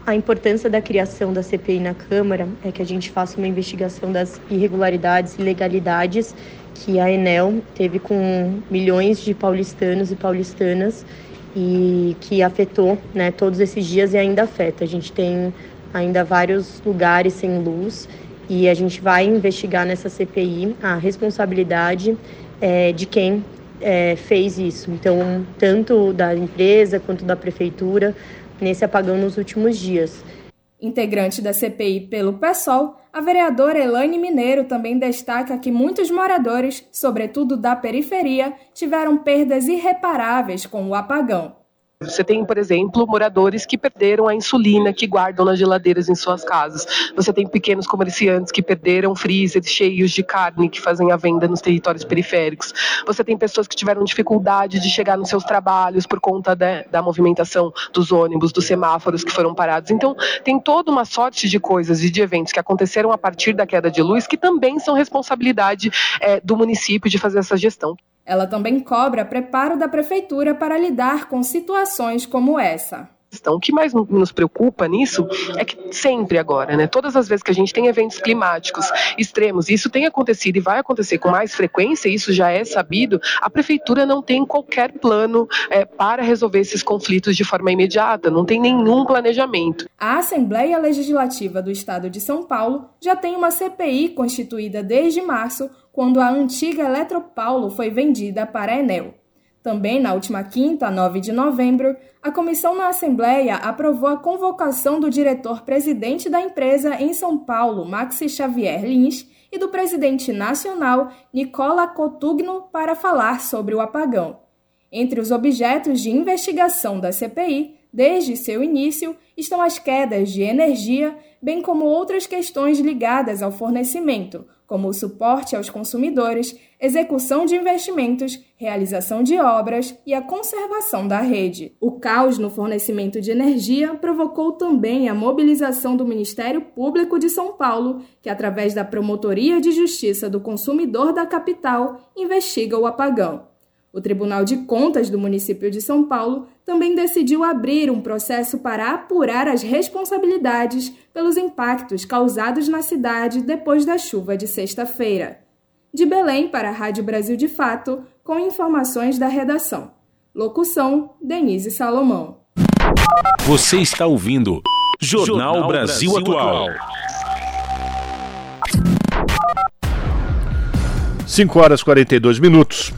A importância da criação da CPI na Câmara é que a gente faça uma investigação das irregularidades e ilegalidades que a Enel teve com milhões de paulistanos e paulistanas e que afetou né, todos esses dias e ainda afeta. A gente tem ainda vários lugares sem luz e a gente vai investigar nessa CPI a responsabilidade é, de quem é, fez isso. Então, tanto da empresa quanto da prefeitura nesse apagão nos últimos dias. Integrante da CPI pelo PSOL, a vereadora Elaine Mineiro também destaca que muitos moradores, sobretudo da periferia, tiveram perdas irreparáveis com o apagão. Você tem, por exemplo, moradores que perderam a insulina que guardam nas geladeiras em suas casas. Você tem pequenos comerciantes que perderam freezers cheios de carne que fazem a venda nos territórios periféricos. Você tem pessoas que tiveram dificuldade de chegar nos seus trabalhos por conta da, da movimentação dos ônibus, dos semáforos que foram parados. Então, tem toda uma sorte de coisas e de eventos que aconteceram a partir da queda de luz que também são responsabilidade é, do município de fazer essa gestão. Ela também cobra preparo da prefeitura para lidar com situações como essa. O que mais nos preocupa nisso é que sempre agora, né, todas as vezes que a gente tem eventos climáticos extremos, isso tem acontecido e vai acontecer com mais frequência, isso já é sabido, a prefeitura não tem qualquer plano é, para resolver esses conflitos de forma imediata, não tem nenhum planejamento. A Assembleia Legislativa do Estado de São Paulo já tem uma CPI constituída desde março quando a antiga Eletropaulo foi vendida para a Enel. Também na última quinta, 9 de novembro, a comissão na Assembleia aprovou a convocação do diretor-presidente da empresa em São Paulo, Maxi Xavier Lins, e do presidente nacional, Nicola Cotugno, para falar sobre o apagão. Entre os objetos de investigação da CPI, desde seu início, estão as quedas de energia, bem como outras questões ligadas ao fornecimento, como o suporte aos consumidores, execução de investimentos, realização de obras e a conservação da rede. O caos no fornecimento de energia provocou também a mobilização do Ministério Público de São Paulo, que, através da Promotoria de Justiça do Consumidor da capital, investiga o apagão. O Tribunal de Contas do município de São Paulo também decidiu abrir um processo para apurar as responsabilidades pelos impactos causados na cidade depois da chuva de sexta-feira. De Belém para a Rádio Brasil de Fato, com informações da redação. Locução: Denise Salomão. Você está ouvindo Jornal, Jornal Brasil, Brasil Atual. 5 horas e 42 minutos.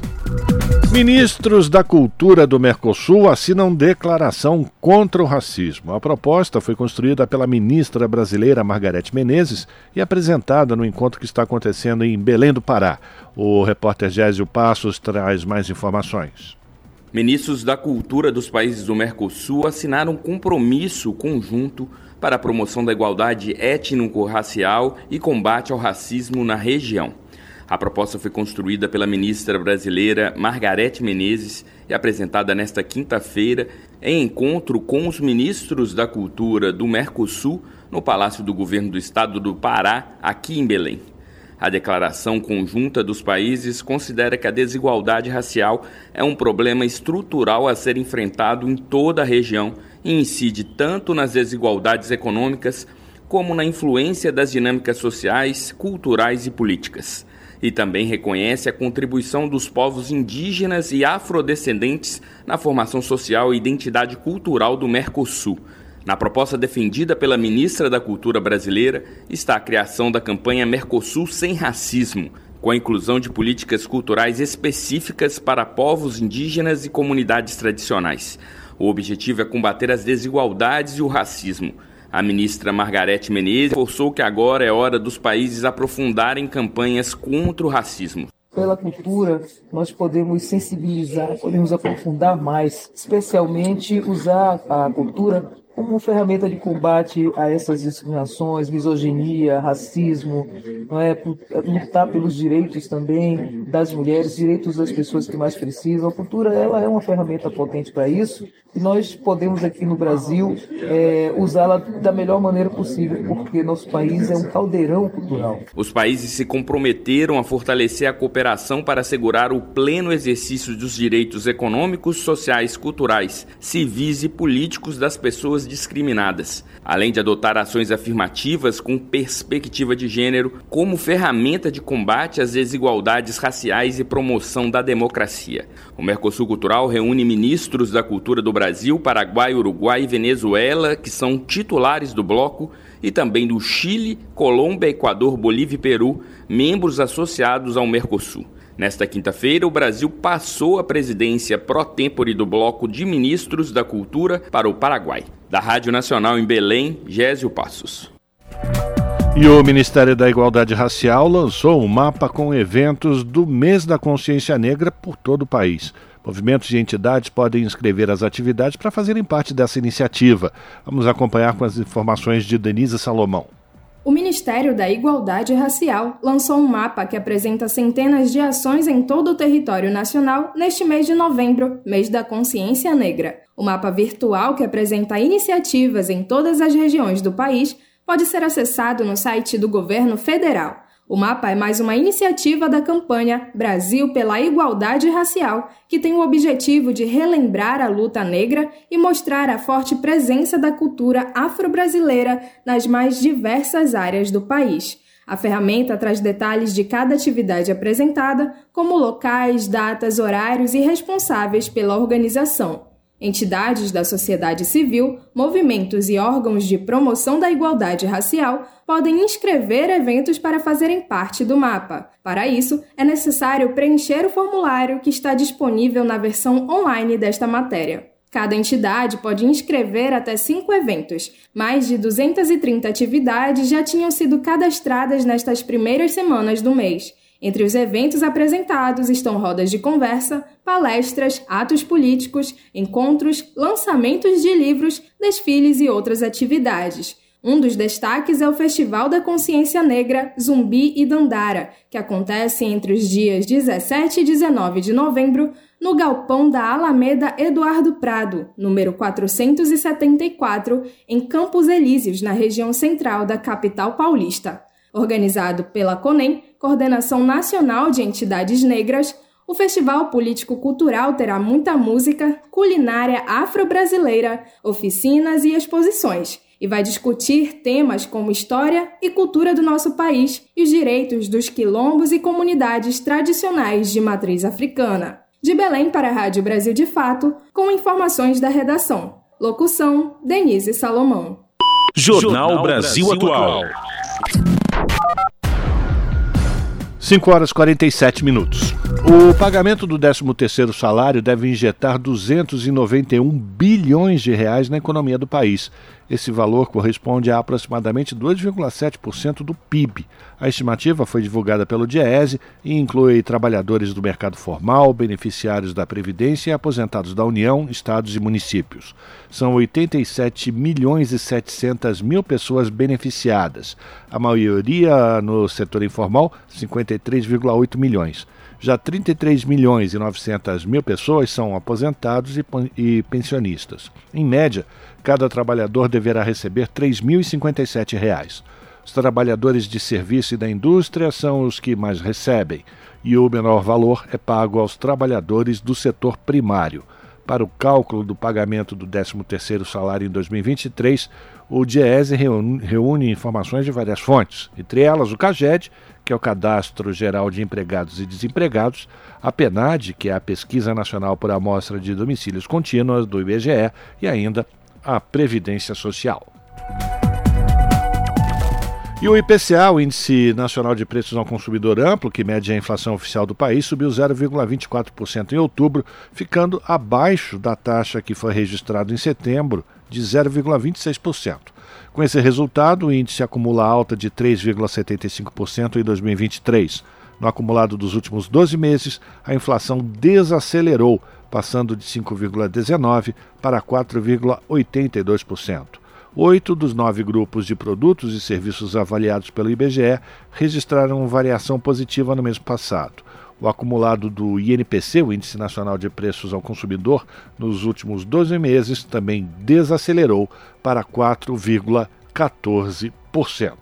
Ministros da Cultura do Mercosul assinam declaração contra o racismo. A proposta foi construída pela ministra brasileira Margarete Menezes e apresentada no encontro que está acontecendo em Belém do Pará. O repórter Gésio Passos traz mais informações. Ministros da Cultura dos países do Mercosul assinaram um compromisso conjunto para a promoção da igualdade étnico-racial e combate ao racismo na região. A proposta foi construída pela ministra brasileira Margarete Menezes e apresentada nesta quinta-feira em encontro com os ministros da Cultura do Mercosul no Palácio do Governo do Estado do Pará, aqui em Belém. A declaração conjunta dos países considera que a desigualdade racial é um problema estrutural a ser enfrentado em toda a região e incide tanto nas desigualdades econômicas como na influência das dinâmicas sociais, culturais e políticas e também reconhece a contribuição dos povos indígenas e afrodescendentes na formação social e identidade cultural do Mercosul. Na proposta defendida pela ministra da Cultura brasileira está a criação da campanha Mercosul Sem Racismo, com a inclusão de políticas culturais específicas para povos indígenas e comunidades tradicionais. O objetivo é combater as desigualdades e o racismo a ministra Margarete Menezes forçou que agora é hora dos países aprofundarem campanhas contra o racismo. Pela cultura, nós podemos sensibilizar, podemos aprofundar mais, especialmente usar a cultura como ferramenta de combate a essas discriminações, misoginia, racismo, não é? lutar pelos direitos também das mulheres, direitos das pessoas que mais precisam. A cultura ela é uma ferramenta potente para isso e nós podemos aqui no Brasil é, usá-la da melhor maneira possível, porque nosso país é um caldeirão cultural. Os países se comprometeram a fortalecer a cooperação para assegurar o pleno exercício dos direitos econômicos, sociais, culturais, civis e políticos das pessoas discriminadas, além de adotar ações afirmativas com perspectiva de gênero como ferramenta de combate às desigualdades raciais e promoção da democracia. O Mercosul Cultural reúne ministros da cultura do Brasil, Paraguai, Uruguai e Venezuela, que são titulares do bloco, e também do Chile, Colômbia, Equador, Bolívia e Peru, membros associados ao Mercosul. Nesta quinta-feira, o Brasil passou a presidência pró-tempore do Bloco de Ministros da Cultura para o Paraguai. Da Rádio Nacional em Belém, Gésio Passos. E o Ministério da Igualdade Racial lançou um mapa com eventos do Mês da Consciência Negra por todo o país. Movimentos e entidades podem inscrever as atividades para fazerem parte dessa iniciativa. Vamos acompanhar com as informações de Denise Salomão. O Ministério da Igualdade Racial lançou um mapa que apresenta centenas de ações em todo o território nacional neste mês de novembro, mês da consciência negra. O mapa virtual, que apresenta iniciativas em todas as regiões do país, pode ser acessado no site do governo federal. O mapa é mais uma iniciativa da campanha Brasil pela Igualdade Racial, que tem o objetivo de relembrar a luta negra e mostrar a forte presença da cultura afro-brasileira nas mais diversas áreas do país. A ferramenta traz detalhes de cada atividade apresentada, como locais, datas, horários e responsáveis pela organização. Entidades da sociedade civil, movimentos e órgãos de promoção da igualdade racial podem inscrever eventos para fazerem parte do mapa. Para isso, é necessário preencher o formulário que está disponível na versão online desta matéria. Cada entidade pode inscrever até cinco eventos. Mais de 230 atividades já tinham sido cadastradas nestas primeiras semanas do mês. Entre os eventos apresentados estão rodas de conversa, palestras, atos políticos, encontros, lançamentos de livros, desfiles e outras atividades. Um dos destaques é o Festival da Consciência Negra Zumbi e Dandara, que acontece entre os dias 17 e 19 de novembro no galpão da Alameda Eduardo Prado, número 474, em Campos Elíseos, na região central da capital paulista. Organizado pela CONEM, Coordenação Nacional de Entidades Negras, o Festival Político-Cultural terá muita música, culinária afro-brasileira, oficinas e exposições, e vai discutir temas como história e cultura do nosso país e os direitos dos quilombos e comunidades tradicionais de matriz africana. De Belém para a Rádio Brasil de Fato, com informações da redação. Locução: Denise Salomão. Jornal Brasil Atual. 5 horas e 47 minutos. O pagamento do 13º salário deve injetar 291 bilhões de reais na economia do país. Esse valor corresponde a aproximadamente 2,7% do PIB. A estimativa foi divulgada pelo Diese e inclui trabalhadores do mercado formal, beneficiários da Previdência e aposentados da União, estados e municípios. São 87 milhões e 700 mil pessoas beneficiadas, a maioria no setor informal, 53,8 milhões. Já 33 milhões e 900 mil pessoas são aposentados e, pensionistas. Em média, cada trabalhador deverá receber R$ 3.057. Os trabalhadores de serviço e da indústria são os que mais recebem, e o menor valor é pago aos trabalhadores do setor primário. Para o cálculo do pagamento do 13º salário em 2023, o DIESE reúne informações de várias fontes, entre elas o CAGED, que é o Cadastro Geral de Empregados e Desempregados, a PENAD, que é a Pesquisa Nacional por Amostra de Domicílios Contínuas do IBGE, e ainda a Previdência Social. E o IPCA, o Índice Nacional de Preços ao Consumidor Amplo, que mede a inflação oficial do país, subiu 0,24% em outubro, ficando abaixo da taxa que foi registrada em setembro, de 0,26%. Com esse resultado, o índice acumula alta de 3,75% em 2023. No acumulado dos últimos 12 meses, a inflação desacelerou passando de 5,19% para 4,82%. Oito dos nove grupos de produtos e serviços avaliados pelo IBGE registraram variação positiva no mês passado. O acumulado do INPC, o Índice Nacional de Preços ao Consumidor, nos últimos 12 meses também desacelerou para 4,14%.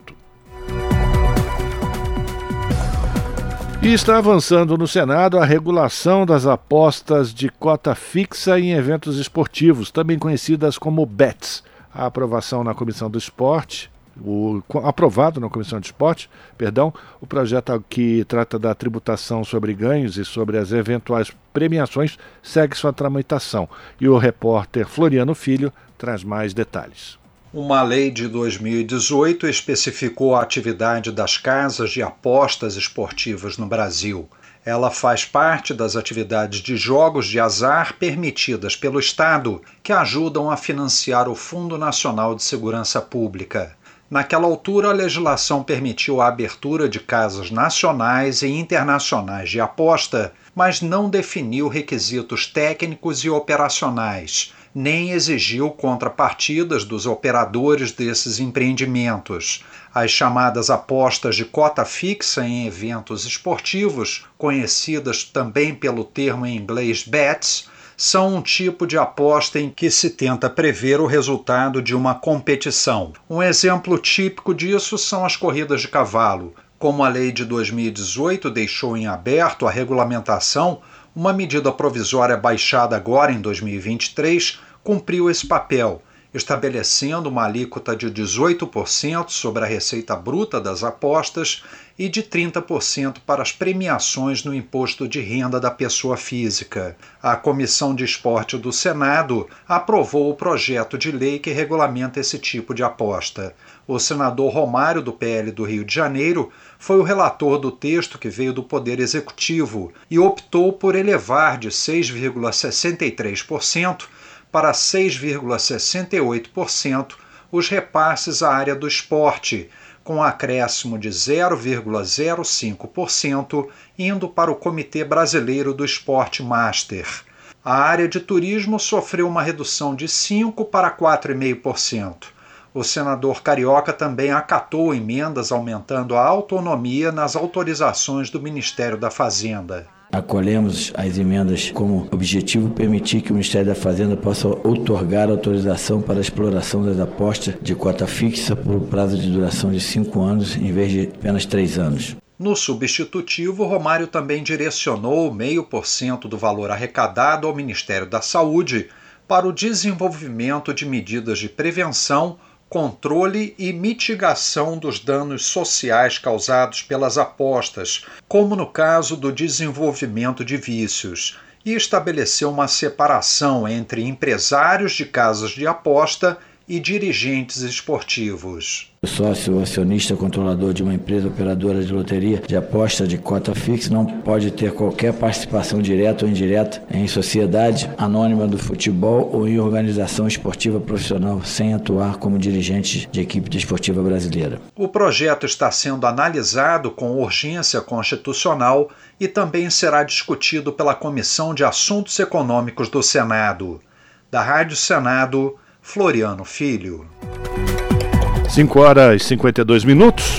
E está avançando no Senado a regulação das apostas de cota fixa em eventos esportivos, também conhecidas como BETs. A aprovação na Comissão do Esporte, o, aprovado na Comissão de Esporte, perdão, o projeto que trata da tributação sobre ganhos e sobre as eventuais premiações segue sua tramitação. E o repórter Floriano Filho traz mais detalhes. Uma lei de 2018 especificou a atividade das casas de apostas esportivas no Brasil. Ela faz parte das atividades de jogos de azar permitidas pelo Estado, que ajudam a financiar o Fundo Nacional de Segurança Pública. Naquela altura, a legislação permitiu a abertura de casas nacionais e internacionais de aposta, mas não definiu requisitos técnicos e operacionais nem exigiu contrapartidas dos operadores desses empreendimentos. As chamadas apostas de cota fixa em eventos esportivos, conhecidas também pelo termo em inglês bets, são um tipo de aposta em que se tenta prever o resultado de uma competição. Um exemplo típico disso são as corridas de cavalo. Como a lei de 2018 deixou em aberto a regulamentação, uma medida provisória baixada agora em 2023 cumpriu esse papel, estabelecendo uma alíquota de 18% sobre a receita bruta das apostas e de 30% para as premiações no imposto de renda da pessoa física. A Comissão de Esporte do Senado aprovou o projeto de lei que regulamenta esse tipo de aposta. O senador Romário, do PL do Rio de Janeiro, foi o relator do texto que veio do Poder Executivo e optou por elevar de 6,63% para 6,68% os repasses à área do esporte, com acréscimo de 0,05% indo para o Comitê Brasileiro do Esporte Master. A área de turismo sofreu uma redução de 5 para 4,5%. O senador Carioca também acatou emendas aumentando a autonomia nas autorizações do Ministério da Fazenda. Acolhemos as emendas como objetivo permitir que o Ministério da Fazenda possa outorgar autorização para a exploração das apostas de cota fixa por prazo de duração de cinco anos em vez de apenas três anos. No substitutivo, Romário também direcionou meio por cento do valor arrecadado ao Ministério da Saúde para o desenvolvimento de medidas de prevenção controle e mitigação dos danos sociais causados pelas apostas, como no caso do desenvolvimento de vícios, e estabeleceu uma separação entre empresários de casas de aposta e dirigentes esportivos. O sócio acionista controlador de uma empresa operadora de loteria de aposta de cota fixa não pode ter qualquer participação direta ou indireta em sociedade anônima do futebol ou em organização esportiva profissional sem atuar como dirigente de equipe desportiva brasileira. O projeto está sendo analisado com urgência constitucional e também será discutido pela Comissão de Assuntos Econômicos do Senado. Da Rádio Senado, Floriano Filho. 5 horas e 52 minutos.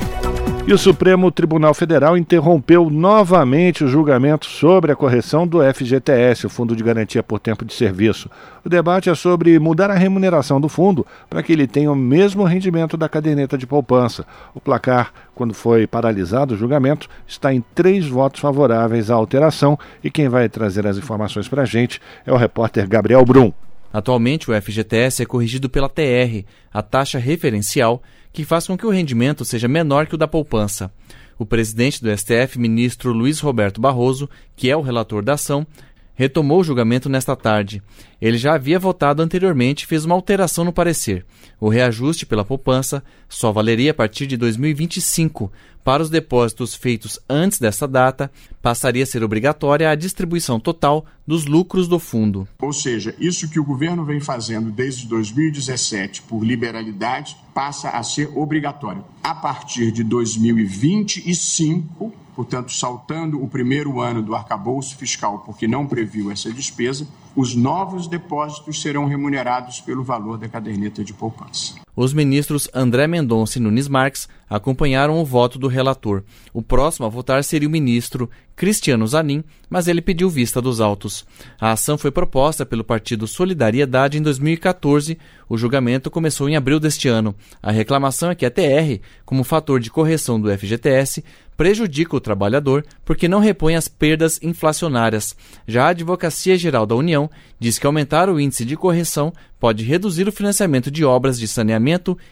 E o Supremo Tribunal Federal interrompeu novamente o julgamento sobre a correção do FGTS, o Fundo de Garantia por Tempo de Serviço. O debate é sobre mudar a remuneração do fundo para que ele tenha o mesmo rendimento da caderneta de poupança. O placar, quando foi paralisado o julgamento, está em três votos favoráveis à alteração e quem vai trazer as informações para a gente é o repórter Gabriel Brum. Atualmente, o FGTS é corrigido pela TR, a taxa referencial, que faz com que o rendimento seja menor que o da poupança. O presidente do STF, ministro Luiz Roberto Barroso, que é o relator da ação, retomou o julgamento nesta tarde. Ele já havia votado anteriormente e fez uma alteração no parecer. O reajuste pela poupança só valeria a partir de 2025. Para os depósitos feitos antes dessa data, passaria a ser obrigatória a distribuição total dos lucros do fundo. Ou seja, isso que o governo vem fazendo desde 2017 por liberalidade passa a ser obrigatório. A partir de 2025, portanto, saltando o primeiro ano do arcabouço fiscal, porque não previu essa despesa, os novos depósitos serão remunerados pelo valor da caderneta de poupança. Os ministros André Mendonça e Nunes Marques acompanharam o voto do relator. O próximo a votar seria o ministro Cristiano Zanin, mas ele pediu vista dos autos. A ação foi proposta pelo partido Solidariedade em 2014. O julgamento começou em abril deste ano. A reclamação é que a TR, como fator de correção do FGTS, prejudica o trabalhador porque não repõe as perdas inflacionárias. Já a Advocacia Geral da União diz que aumentar o índice de correção pode reduzir o financiamento de obras de saneamento,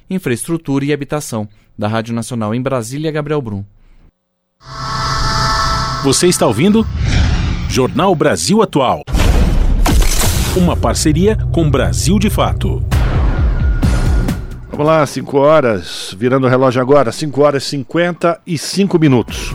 infraestrutura e habitação. Da Rádio Nacional em Brasília, Gabriel Brum. Você está ouvindo? Jornal Brasil Atual. Uma parceria com Brasil de Fato. Vamos lá, 5 horas, virando o relógio agora, 5 horas e 55 minutos.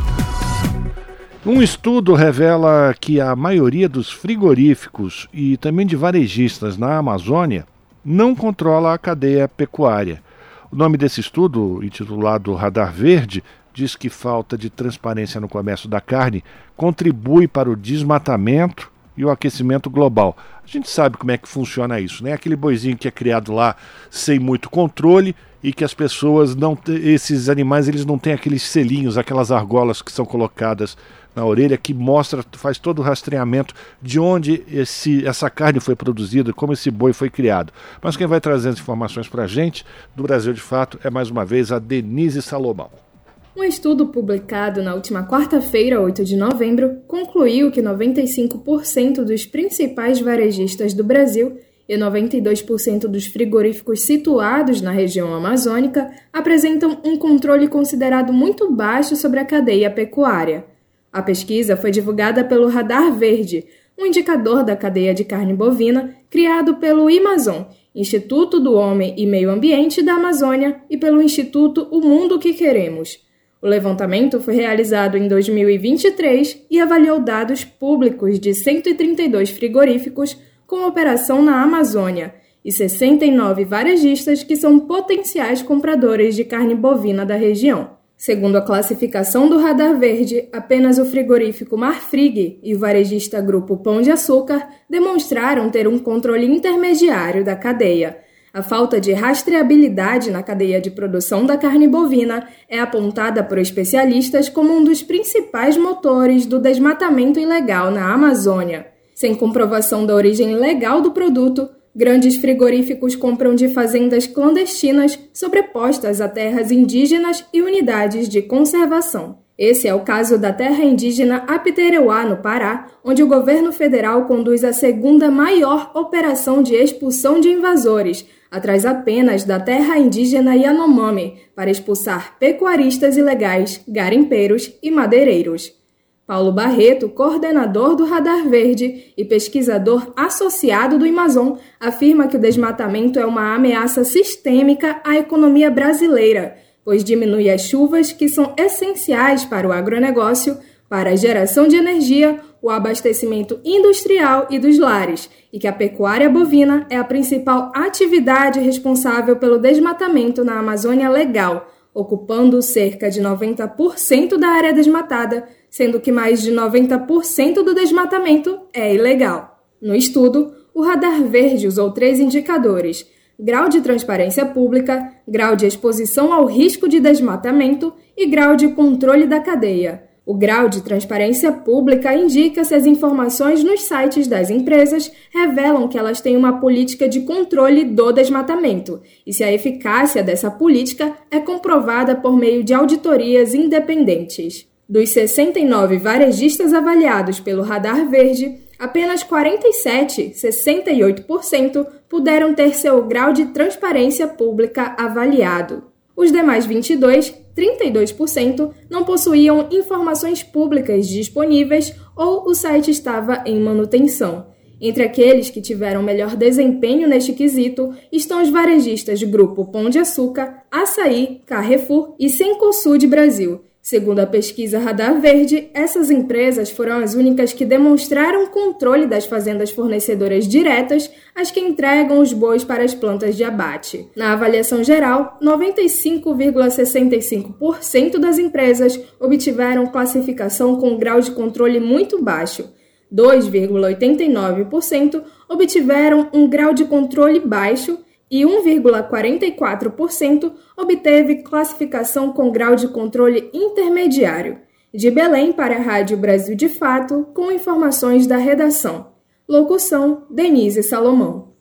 Um estudo revela que a maioria dos frigoríficos e também de varejistas na Amazônia não controla a cadeia pecuária. O nome desse estudo, intitulado Radar Verde, diz que falta de transparência no comércio da carne contribui para o desmatamento e o aquecimento global. A gente sabe como é que funciona isso, né? Aquele boizinho que é criado lá sem muito controle e que as pessoas não esses animais eles não têm aqueles selinhos, aquelas argolas que são colocadas na orelha que mostra, faz todo o rastreamento de onde esse, essa carne foi produzida, como esse boi foi criado. Mas quem vai trazer as informações para a gente do Brasil de Fato é mais uma vez a Denise Salomão. Um estudo publicado na última quarta-feira, 8 de novembro, concluiu que 95% dos principais varejistas do Brasil e 92% dos frigoríficos situados na região amazônica apresentam um controle considerado muito baixo sobre a cadeia pecuária. A pesquisa foi divulgada pelo Radar Verde, um indicador da cadeia de carne bovina criado pelo Amazon, Instituto do Homem e Meio Ambiente da Amazônia, e pelo Instituto O Mundo que Queremos. O levantamento foi realizado em 2023 e avaliou dados públicos de 132 frigoríficos com operação na Amazônia e 69 varejistas que são potenciais compradores de carne bovina da região. Segundo a classificação do Radar Verde, apenas o frigorífico Marfrig e o varejista Grupo Pão de Açúcar demonstraram ter um controle intermediário da cadeia. A falta de rastreabilidade na cadeia de produção da carne bovina é apontada por especialistas como um dos principais motores do desmatamento ilegal na Amazônia. Sem comprovação da origem legal do produto, grandes frigoríficos compram de fazendas clandestinas sobrepostas a terras indígenas e unidades de conservação. Esse é o caso da terra indígena Apitereuá, no Pará, onde o governo federal conduz a segunda maior operação de expulsão de invasores, atrás apenas da terra indígena Yanomami, para expulsar pecuaristas ilegais, garimpeiros e madeireiros. Paulo Barreto, coordenador do Radar Verde e pesquisador associado do Amazon, afirma que o desmatamento é uma ameaça sistêmica à economia brasileira, pois diminui as chuvas que são essenciais para o agronegócio, para a geração de energia, o abastecimento industrial e dos lares, e que a pecuária bovina é a principal atividade responsável pelo desmatamento na Amazônia legal, ocupando cerca de 90% da área desmatada, sendo que mais de 90% do desmatamento é ilegal. No estudo, o Radar Verde usou três indicadores: grau de transparência pública, grau de exposição ao risco de desmatamento e grau de controle da cadeia. O grau de transparência pública indica se as informações nos sites das empresas revelam que elas têm uma política de controle do desmatamento e se a eficácia dessa política é comprovada por meio de auditorias independentes. Dos 69 varejistas avaliados pelo Radar Verde, apenas 47, 68%, puderam ter seu grau de transparência pública avaliado. Os demais 22, 32%, não possuíam informações públicas disponíveis ou o site estava em manutenção. Entre aqueles que tiveram melhor desempenho neste quesito estão os varejistas Grupo Pão de Açúcar, Açaí, Carrefour e Cencosud Brasil, Segundo a pesquisa Radar Verde, essas empresas foram as únicas que demonstraram controle das fazendas fornecedoras diretas, as que entregam os bois para as plantas de abate. Na avaliação geral, 95,65% das empresas obtiveram classificação com grau de controle muito baixo. 2,89% obtiveram um grau de controle baixo e 1,44% obteve classificação com grau de controle intermediário. De Belém para a Rádio Brasil de Fato, com informações da redação. Locução: Denise Salomão.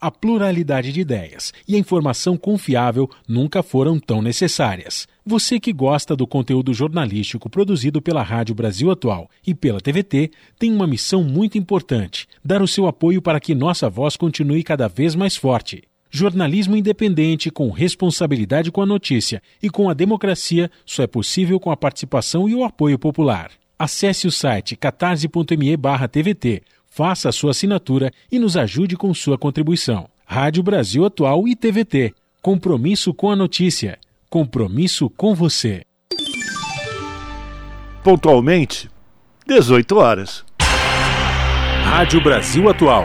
A pluralidade de ideias e a informação confiável nunca foram tão necessárias. Você que gosta do conteúdo jornalístico produzido pela Rádio Brasil Atual e pela TVT tem uma missão muito importante: dar o seu apoio para que nossa voz continue cada vez mais forte. Jornalismo independente, com responsabilidade com a notícia e com a democracia, só é possível com a participação e o apoio popular. Acesse o site catarse.me/tvt Faça a sua assinatura e nos ajude com sua contribuição. Rádio Brasil Atual e TVT. Compromisso com a notícia. Compromisso com você. Pontualmente, 18 horas. Rádio Brasil Atual.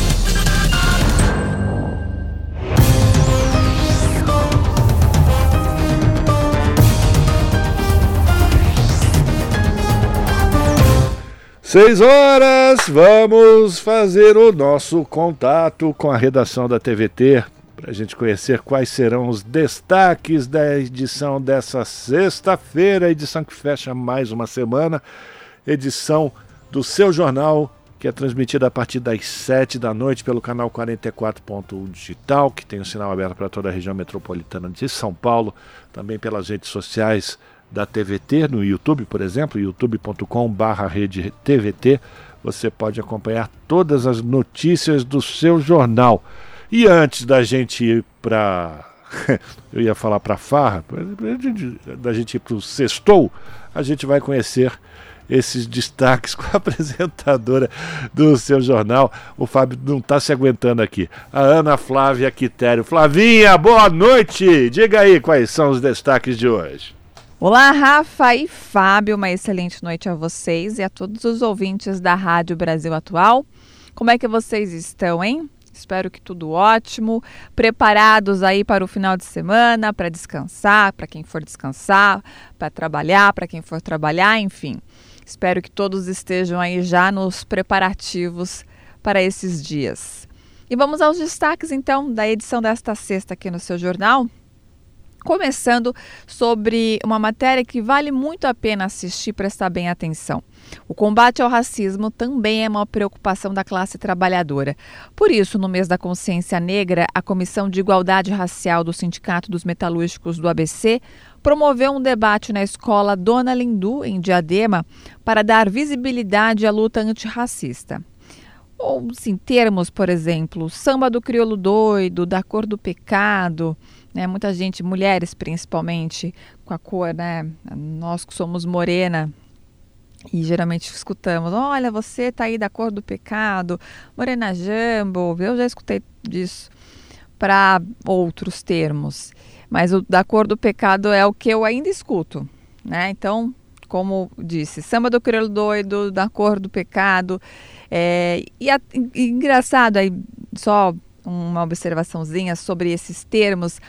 Seis horas, vamos fazer o nosso contato com a redação da TVT para a gente conhecer quais serão os destaques da edição dessa sexta-feira, edição que fecha mais uma semana, edição do seu jornal, que é transmitida a partir das 7 da noite pelo canal 44.1 Digital, que tem o um sinal aberto para toda a região metropolitana de São Paulo, também pelas redes sociais da TVT, no YouTube, por exemplo, youtube.com/rede TVT. Você pode acompanhar todas as notícias do seu jornal. E antes da gente ir para. Eu ia falar para farra, da gente ir para o sextou, a gente vai conhecer esses destaques com a apresentadora do seu jornal. O Fábio não está se aguentando aqui. A Ana Flávia Quitério. Flavinha, boa noite! Diga aí quais são os destaques de hoje. Olá, Rafa e Fábio. Uma excelente noite a vocês e a todos os ouvintes da Rádio Brasil Atual. Como é que vocês estão, hein? Espero que tudo ótimo. Preparados aí para o final de semana, para descansar, para quem for descansar, para trabalhar, para quem for trabalhar, enfim. Espero que todos estejam aí já nos preparativos para esses dias. E vamos aos destaques então da edição desta sexta aqui no seu jornal. Começando sobre uma matéria que vale muito a pena assistir e prestar bem atenção. O combate ao racismo também é uma preocupação da classe trabalhadora. Por isso, no mês da consciência negra, a Comissão de Igualdade Racial do Sindicato dos Metalúrgicos do ABC promoveu um debate na escola Dona Lindu, em Diadema, para dar visibilidade à luta antirracista. Ou, em termos, por exemplo, samba do crioulo doido, da cor do pecado, né? Muita gente, mulheres principalmente, com a cor, né? Nós que somos morena, e geralmente escutamos, olha, você tá aí da cor do pecado, morena jambo, eu já escutei disso para outros termos. Mas o da cor do pecado é o que eu ainda escuto, né? Então, como disse, samba do crioulo doido, da cor do pecado. É, e, a, e engraçado aí, só uma observaçãozinha sobre esses termos.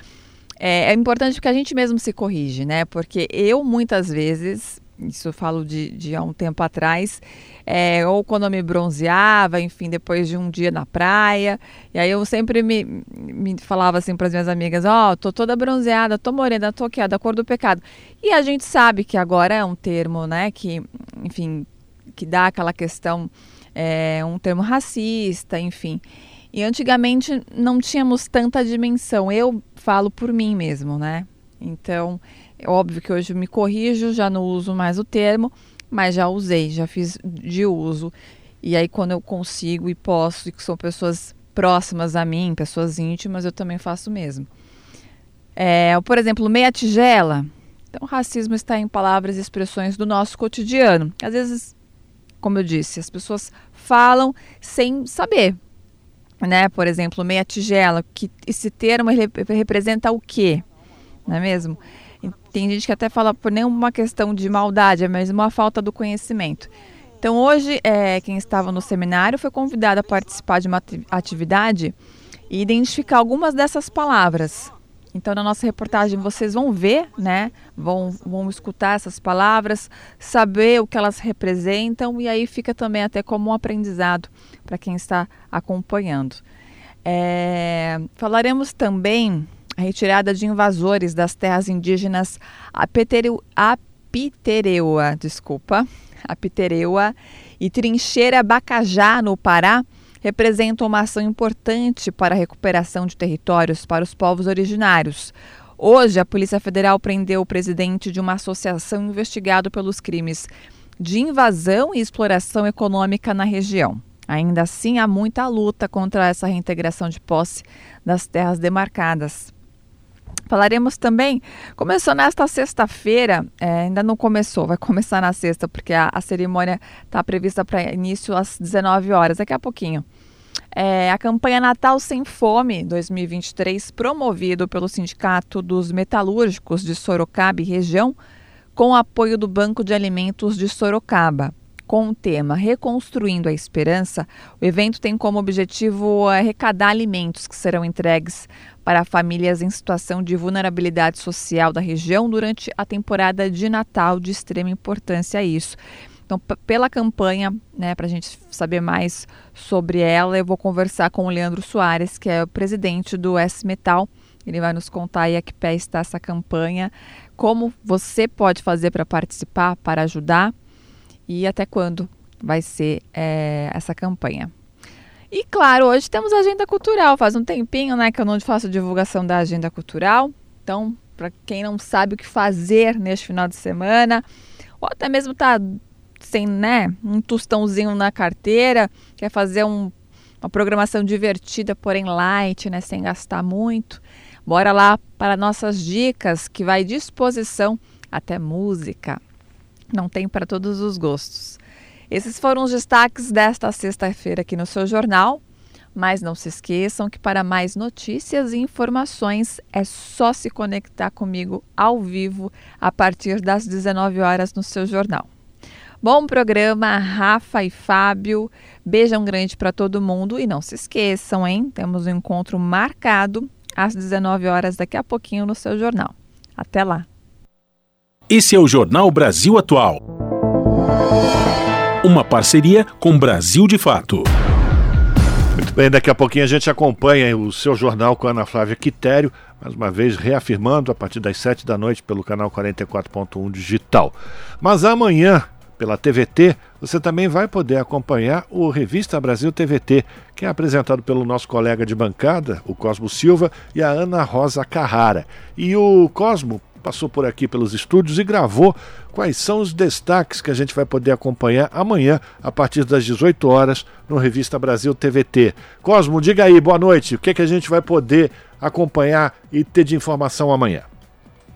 É, é, importante que a gente mesmo se corrige, né? Porque eu muitas vezes, isso eu falo de, de há um tempo atrás, é, ou quando eu me bronzeava, enfim, depois de um dia na praia, e aí eu sempre me, me falava assim para as minhas amigas: Ó, oh, tô toda bronzeada, tô morena, tô aqui, ó, da cor do pecado. E a gente sabe que agora é um termo, né, que, enfim, que dá aquela questão, é um termo racista, enfim. E antigamente não tínhamos tanta dimensão. Eu falo por mim mesmo, né? Então, é óbvio que hoje me corrijo, já não uso mais o termo, mas já usei, já fiz de uso. E aí, quando eu consigo e posso, e que são pessoas próximas a mim, pessoas íntimas, eu também faço o mesmo. É, por exemplo, meia tigela. Então, racismo está em palavras e expressões do nosso cotidiano. Às vezes, como eu disse, as pessoas falam sem saber, né? Por exemplo, meia tigela, que esse termo representa o quê? não é mesmo? Tem gente que até fala por nenhuma questão de maldade, é mesmo uma falta do conhecimento. Então, hoje, é, quem estava no seminário foi convidado a participar de uma atividade e identificar algumas dessas palavras. Então, na nossa reportagem, vocês vão ver, né? Vão, vão escutar essas palavras, saber o que elas representam e aí fica também até como um aprendizado para quem está acompanhando. É, falaremos também a retirada de invasores das terras indígenas Apitereu, Apitereua, desculpa, Apitereua e Trincheira Bacajá, no Pará, representam uma ação importante para a recuperação de territórios para os povos originários. Hoje, a Polícia Federal prendeu o presidente de uma associação investigado pelos crimes de invasão e exploração econômica na região. Ainda assim, há muita luta contra essa reintegração de posse das terras demarcadas. Falaremos também, começou nesta sexta-feira, é, ainda não começou, vai começar na sexta, porque a, a cerimônia está prevista para início às 19 horas, daqui a pouquinho. É, a campanha Natal Sem Fome 2023, promovido pelo Sindicato dos Metalúrgicos de Sorocaba e região, com apoio do Banco de Alimentos de Sorocaba. Com o tema Reconstruindo a Esperança, o evento tem como objetivo arrecadar alimentos que serão entregues para famílias em situação de vulnerabilidade social da região durante a temporada de Natal, de extrema importância isso. Então, pela campanha, né, para a gente saber mais sobre ela, eu vou conversar com o Leandro Soares, que é o presidente do S-Metal. Ele vai nos contar aí a que pé está essa campanha, como você pode fazer para participar, para ajudar e até quando vai ser é, essa campanha. E claro, hoje temos a agenda cultural. Faz um tempinho, né, que eu não faço divulgação da agenda cultural. Então, para quem não sabe o que fazer neste final de semana, ou até mesmo tá sem, né, um tostãozinho na carteira, quer fazer um, uma programação divertida, porém light, né, sem gastar muito. Bora lá para nossas dicas, que vai disposição até música. Não tem para todos os gostos. Esses foram os destaques desta sexta-feira aqui no seu jornal. Mas não se esqueçam que para mais notícias e informações é só se conectar comigo ao vivo a partir das 19 horas no seu jornal. Bom programa, Rafa e Fábio. Beijão grande para todo mundo e não se esqueçam, hein? Temos um encontro marcado às 19 horas daqui a pouquinho no seu jornal. Até lá. Esse é o Jornal Brasil Atual. Uma parceria com Brasil de Fato. Muito bem, daqui a pouquinho a gente acompanha o seu jornal com a Ana Flávia Quitério, mais uma vez reafirmando a partir das 7 da noite pelo canal 44.1 digital. Mas amanhã, pela TVT, você também vai poder acompanhar o Revista Brasil TVT, que é apresentado pelo nosso colega de bancada, o Cosmo Silva, e a Ana Rosa Carrara. E o Cosmo passou por aqui pelos estúdios e gravou quais são os destaques que a gente vai poder acompanhar amanhã, a partir das 18 horas, no Revista Brasil TVT. Cosmo, diga aí, boa noite. O que, é que a gente vai poder acompanhar e ter de informação amanhã?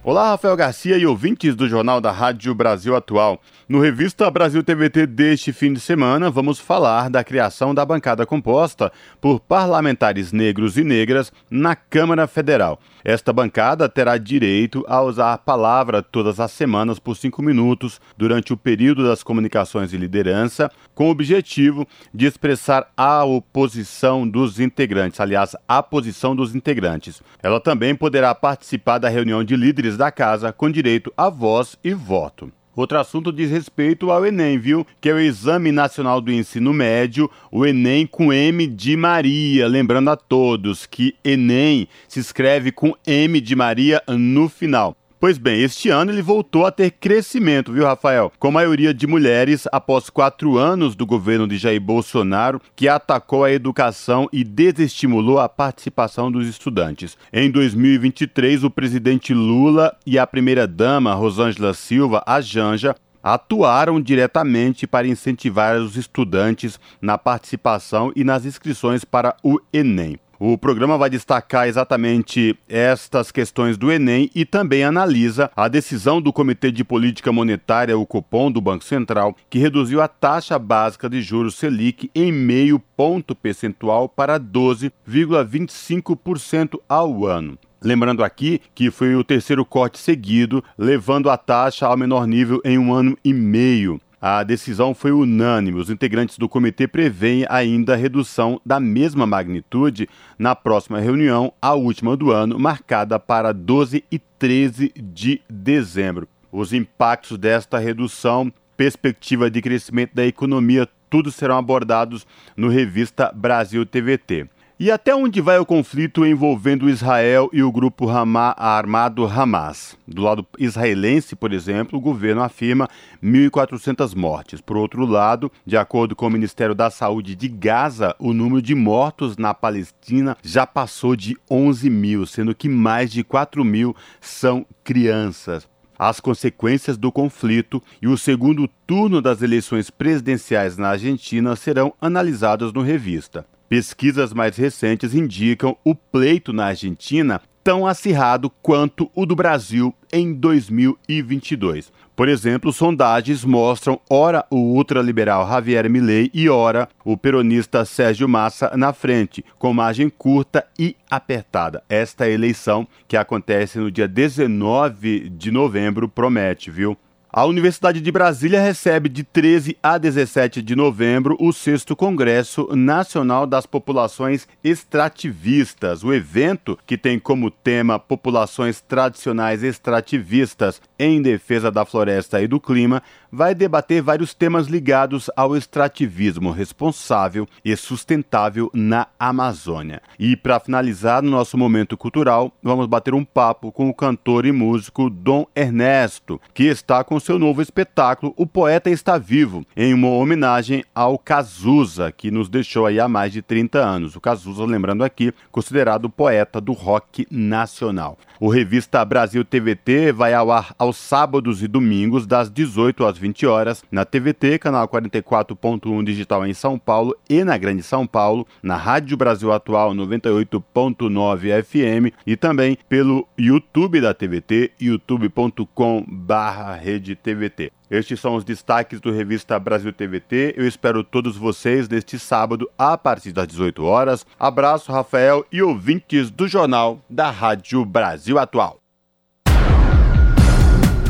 Olá, Rafael Garcia e ouvintes do Jornal da Rádio Brasil Atual. No Revista Brasil TVT deste fim de semana, vamos falar da criação da bancada composta por parlamentares negros e negras na Câmara Federal. Esta bancada terá direito a usar a palavra todas as semanas por cinco minutos durante o período das comunicações de liderança, com o objetivo de expressar a oposição dos integrantes, aliás, a posição dos integrantes. Ela também poderá participar da reunião de líderes da casa com direito a voz e voto. Outro assunto diz respeito ao Enem, viu? Que é o Exame Nacional do Ensino Médio, o Enem com M de Maria. Lembrando a todos que Enem se escreve com M de Maria no final. Pois bem, este ano ele voltou a ter crescimento, viu, Rafael? Com maioria de mulheres após quatro anos do governo de Jair Bolsonaro, que atacou a educação e desestimulou a participação dos estudantes. Em 2023, o presidente Lula e a primeira-dama Rosângela Silva, a Janja, atuaram diretamente para incentivar os estudantes na participação e nas inscrições para o Enem. O programa vai destacar exatamente estas questões do Enem e também analisa a decisão do Comitê de Política Monetária, o Copom do Banco Central, que reduziu a taxa básica de juros Selic em meio ponto percentual para 12,25% ao ano. Lembrando aqui que foi o terceiro corte seguido, levando a taxa ao menor nível em um ano e meio. A decisão foi unânime. Os integrantes do comitê prevêem ainda redução da mesma magnitude na próxima reunião, a última do ano, marcada para 12 e 13 de dezembro. Os impactos desta redução, perspectiva de crescimento da economia, tudo serão abordados no Revista Brasil TVT. E até onde vai o conflito envolvendo Israel e o grupo Hamá, armado Hamas? Do lado israelense, por exemplo, o governo afirma 1.400 mortes. Por outro lado, de acordo com o Ministério da Saúde de Gaza, o número de mortos na Palestina já passou de 11 mil, sendo que mais de 4 mil são crianças as consequências do conflito e o segundo turno das eleições presidenciais na Argentina serão analisados no Revista. Pesquisas mais recentes indicam o pleito na Argentina tão acirrado quanto o do Brasil em 2022. Por exemplo, sondagens mostram ora o ultraliberal Javier Milei e ora o peronista Sérgio Massa na frente, com margem curta e apertada. Esta eleição, que acontece no dia 19 de novembro, promete, viu? A Universidade de Brasília recebe de 13 a 17 de novembro o 6 Congresso Nacional das Populações Extrativistas. O evento, que tem como tema Populações Tradicionais Extrativistas em Defesa da Floresta e do Clima, vai debater vários temas ligados ao extrativismo responsável e sustentável na Amazônia. E para finalizar no nosso momento cultural, vamos bater um papo com o cantor e músico Dom Ernesto, que está com seu novo espetáculo O Poeta Está Vivo, em uma homenagem ao Cazuza, que nos deixou aí há mais de 30 anos. O Cazuza, lembrando aqui, considerado poeta do rock nacional. O Revista Brasil TVT vai ao ar aos sábados e domingos, das 18 às 20 horas, na TVT, canal 44.1 digital em São Paulo e na Grande São Paulo, na Rádio Brasil Atual 98.9 FM e também pelo YouTube da TVT, youtube.com/redetvt. Estes são os destaques do Revista Brasil TVT. Eu espero todos vocês neste sábado a partir das 18 horas. Abraço, Rafael e ouvintes do Jornal da Rádio Brasil Atual.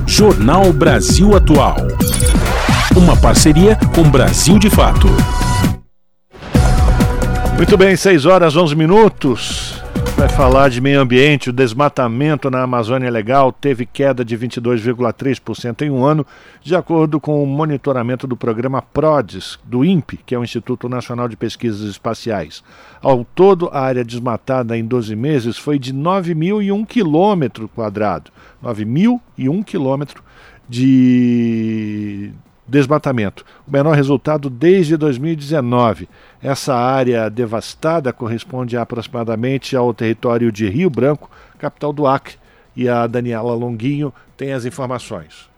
Jornal Brasil Atual. Uma parceria com Brasil de Fato. Muito bem, 6 horas 11 minutos vai falar de meio ambiente. O desmatamento na Amazônia Legal teve queda de 22,3% em um ano, de acordo com o monitoramento do programa PRODES, do INPE, que é o Instituto Nacional de Pesquisas Espaciais. Ao todo, a área desmatada em 12 meses foi de 9.001 quilômetro quadrado. 9.001 quilômetro de desmatamento, o menor resultado desde 2019. Essa área devastada corresponde aproximadamente ao território de Rio Branco, capital do Acre, e a Daniela Longuinho tem as informações.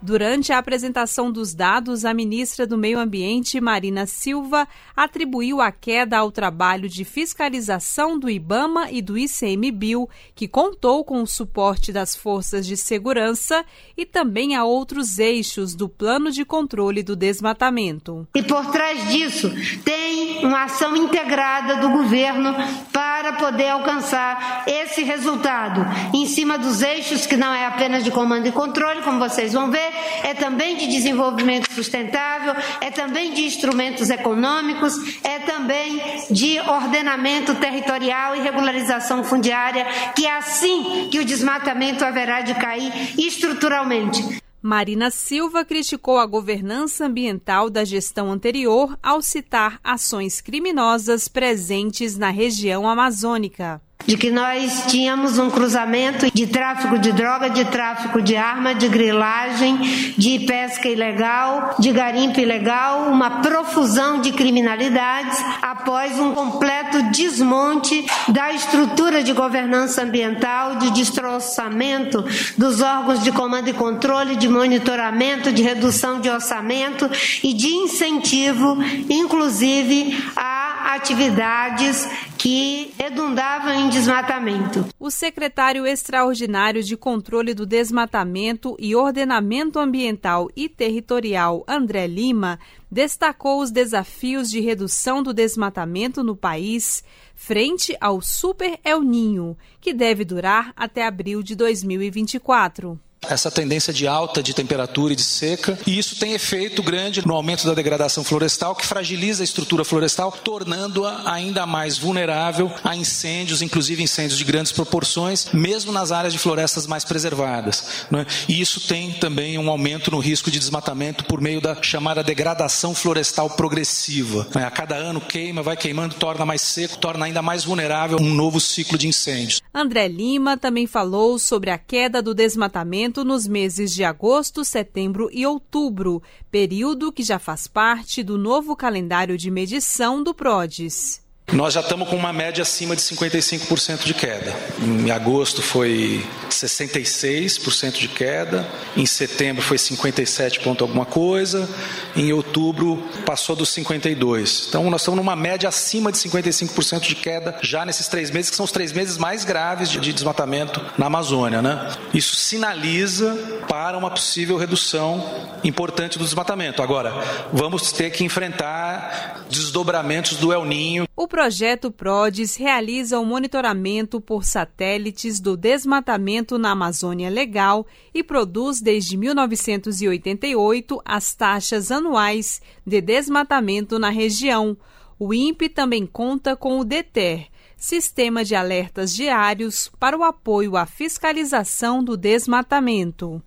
Durante a apresentação dos dados, a ministra do Meio Ambiente, Marina Silva, atribuiu a queda ao trabalho de fiscalização do IBAMA e do ICMBio, que contou com o suporte das forças de segurança e também a outros eixos do plano de controle do desmatamento. E por trás disso, tem uma ação integrada do governo para poder alcançar esse resultado, em cima dos eixos que não é apenas de comando e controle, como vocês vão ver, é também de desenvolvimento sustentável, é também de instrumentos econômicos, é também de ordenamento territorial e regularização fundiária, que é assim que o desmatamento haverá de cair estruturalmente. Marina Silva criticou a governança ambiental da gestão anterior ao citar ações criminosas presentes na região amazônica de que nós tínhamos um cruzamento de tráfico de droga, de tráfico de arma, de grilagem, de pesca ilegal, de garimpo ilegal, uma profusão de criminalidades após um completo desmonte da estrutura de governança ambiental, de destroçamento dos órgãos de comando e controle, de monitoramento, de redução de orçamento e de incentivo, inclusive, a atividades que redundavam em desmatamento. O secretário extraordinário de Controle do Desmatamento e Ordenamento Ambiental e Territorial, André Lima, destacou os desafios de redução do desmatamento no país frente ao Super El Ninho, que deve durar até abril de 2024 essa tendência de alta de temperatura e de seca, e isso tem efeito grande no aumento da degradação florestal, que fragiliza a estrutura florestal, tornando-a ainda mais vulnerável a incêndios, inclusive incêndios de grandes proporções, mesmo nas áreas de florestas mais preservadas. Né? E isso tem também um aumento no risco de desmatamento por meio da chamada degradação florestal progressiva. Né? A cada ano queima, vai queimando, torna mais seco, torna ainda mais vulnerável um novo ciclo de incêndios. André Lima também falou sobre a queda do desmatamento nos meses de agosto, setembro e outubro, período que já faz parte do novo calendário de medição do PRODES. Nós já estamos com uma média acima de 55% de queda. Em agosto foi 66% de queda, em setembro foi 57 ponto alguma coisa, em outubro passou dos 52. Então nós estamos numa média acima de 55% de queda já nesses três meses, que são os três meses mais graves de desmatamento na Amazônia. Né? Isso sinaliza para uma possível redução importante do desmatamento. Agora, vamos ter que enfrentar desdobramentos do El Ninho. O projeto PRODES realiza o monitoramento por satélites do desmatamento na Amazônia Legal e produz desde 1988 as taxas anuais de desmatamento na região. O INPE também conta com o DETER, Sistema de Alertas Diários para o apoio à fiscalização do desmatamento.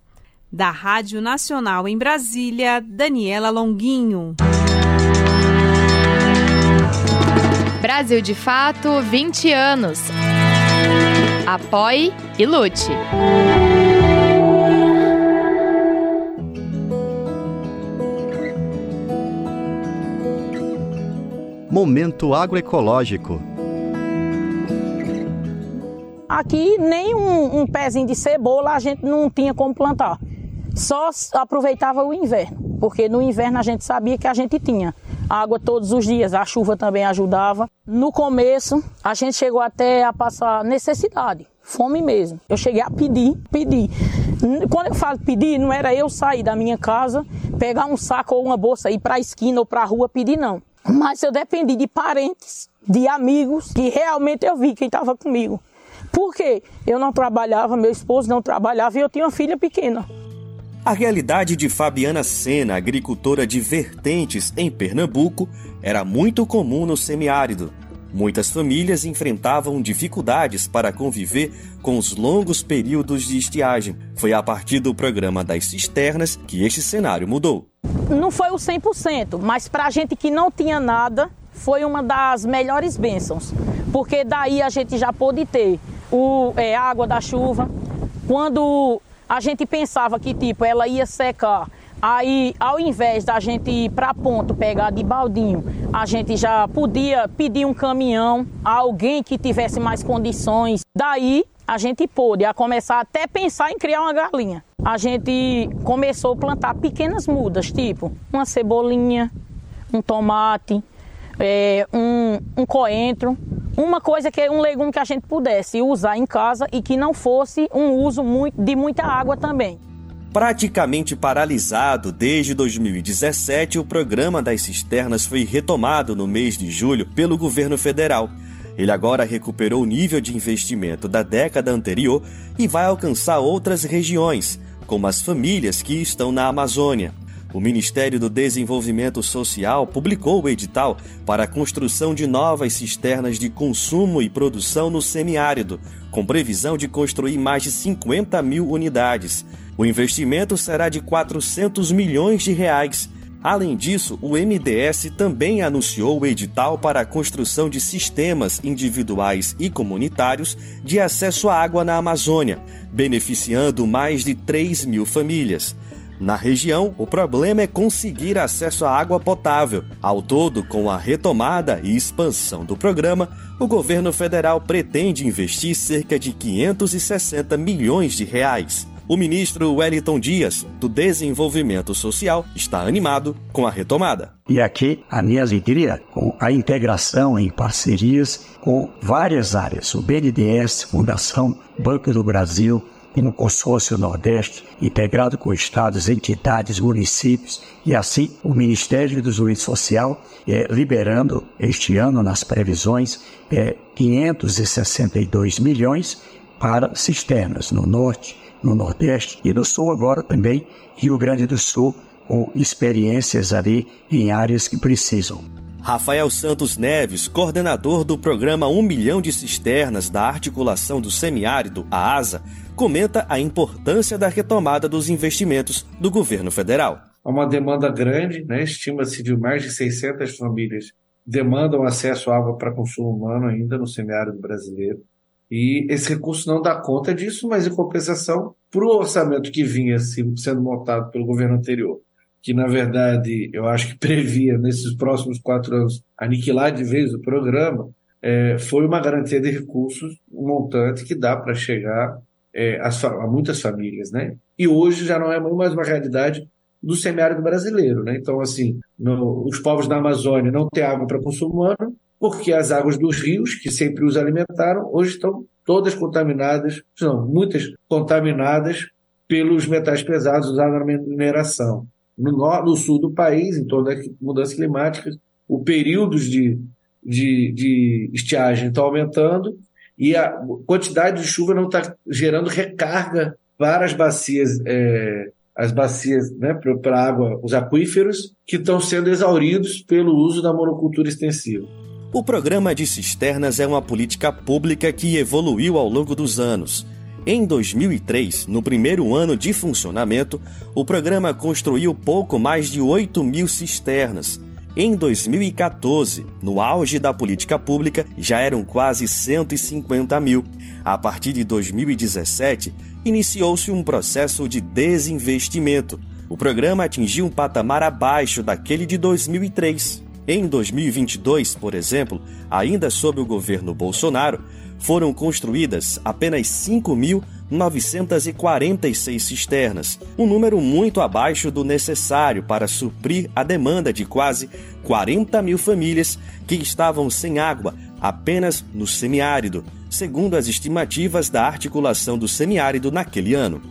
Da Rádio Nacional em Brasília, Daniela Longuinho. Brasil de Fato 20 anos. Apoie e lute. Momento agroecológico. Aqui nem um, um pezinho de cebola a gente não tinha como plantar. Só aproveitava o inverno, porque no inverno a gente sabia que a gente tinha água todos os dias, a chuva também ajudava. No começo, a gente chegou até a passar necessidade, fome mesmo. Eu cheguei a pedir, pedir. Quando eu falo pedir, não era eu sair da minha casa, pegar um saco ou uma bolsa, ir para a esquina ou para a rua pedir, não. Mas eu dependi de parentes, de amigos, que realmente eu vi quem estava comigo. Por quê? Eu não trabalhava, meu esposo não trabalhava e eu tinha uma filha pequena. A realidade de Fabiana Sena, agricultora de vertentes em Pernambuco, era muito comum no semiárido. Muitas famílias enfrentavam dificuldades para conviver com os longos períodos de estiagem. Foi a partir do programa das cisternas que este cenário mudou. Não foi o 100%, mas para a gente que não tinha nada, foi uma das melhores bênçãos. Porque daí a gente já pôde ter o, é, água da chuva. Quando a gente pensava que tipo ela ia secar. Aí, ao invés da gente ir para ponto pegar de baldinho, a gente já podia pedir um caminhão a alguém que tivesse mais condições. Daí, a gente pôde a começar até pensar em criar uma galinha. A gente começou a plantar pequenas mudas, tipo uma cebolinha, um tomate, é, um, um coentro, uma coisa que é um legume que a gente pudesse usar em casa e que não fosse um uso de muita água também. Praticamente paralisado desde 2017, o programa das cisternas foi retomado no mês de julho pelo governo federal. Ele agora recuperou o nível de investimento da década anterior e vai alcançar outras regiões, como as famílias que estão na Amazônia o Ministério do Desenvolvimento Social publicou o edital para a construção de novas cisternas de consumo e produção no semiárido, com previsão de construir mais de 50 mil unidades. O investimento será de 400 milhões de reais. Além disso, o MDS também anunciou o edital para a construção de sistemas individuais e comunitários de acesso à água na Amazônia, beneficiando mais de 3 mil famílias. Na região, o problema é conseguir acesso à água potável. Ao todo, com a retomada e expansão do programa, o governo federal pretende investir cerca de 560 milhões de reais. O ministro Wellington Dias, do Desenvolvimento Social, está animado com a retomada. E aqui, a minha com com a integração em parcerias com várias áreas, o BNDES, Fundação Banco do Brasil, e no consórcio Nordeste, integrado com estados, entidades, municípios, e assim o Ministério do Desenvolvimento Social é, liberando este ano nas previsões é, 562 milhões para cisternas no Norte, no Nordeste e no Sul agora também Rio Grande do Sul com experiências ali em áreas que precisam. Rafael Santos Neves, coordenador do programa 1 milhão de cisternas da articulação do semiárido, a ASA, comenta a importância da retomada dos investimentos do governo federal. Há uma demanda grande, né? estima-se de mais de 600 famílias demandam acesso à água para consumo humano ainda no semiárido brasileiro. E esse recurso não dá conta disso, mas em compensação, para o orçamento que vinha sendo montado pelo governo anterior, que na verdade eu acho que previa nesses próximos quatro anos aniquilar de vez o programa, é, foi uma garantia de recursos, um montante que dá para chegar é, a, a, muitas famílias, né? E hoje já não é mais uma realidade do semiárido brasileiro, né? Então, assim, no, os povos da Amazônia não têm água para consumo humano, porque as águas dos rios, que sempre os alimentaram, hoje estão todas contaminadas, não, muitas contaminadas pelos metais pesados usados na mineração no, no sul do país, em torno das mudanças climáticas, o períodos de, de, de estiagem estão aumentando e a quantidade de chuva não está gerando recarga para as bacias, é, as bacias né, para água, os aquíferos, que estão sendo exauridos pelo uso da monocultura extensiva. O programa de cisternas é uma política pública que evoluiu ao longo dos anos em 2003, no primeiro ano de funcionamento, o programa construiu pouco mais de 8 mil cisternas. Em 2014, no auge da política pública, já eram quase 150 mil. A partir de 2017, iniciou-se um processo de desinvestimento. O programa atingiu um patamar abaixo daquele de 2003. Em 2022, por exemplo, ainda sob o governo Bolsonaro, foram construídas apenas 5.946 cisternas, um número muito abaixo do necessário para suprir a demanda de quase 40 mil famílias que estavam sem água apenas no semiárido, segundo as estimativas da articulação do semiárido naquele ano.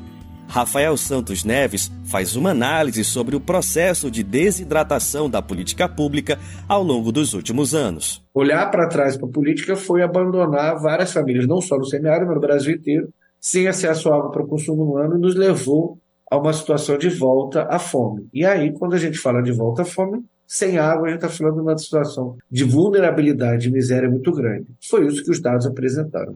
Rafael Santos Neves faz uma análise sobre o processo de desidratação da política pública ao longo dos últimos anos. Olhar para trás para a política foi abandonar várias famílias, não só no semiárido, mas no Brasil inteiro, sem acesso à água para o consumo humano, e nos levou a uma situação de volta à fome. E aí, quando a gente fala de volta à fome, sem água, a gente está falando de uma situação de vulnerabilidade e miséria muito grande. Foi isso que os dados apresentaram.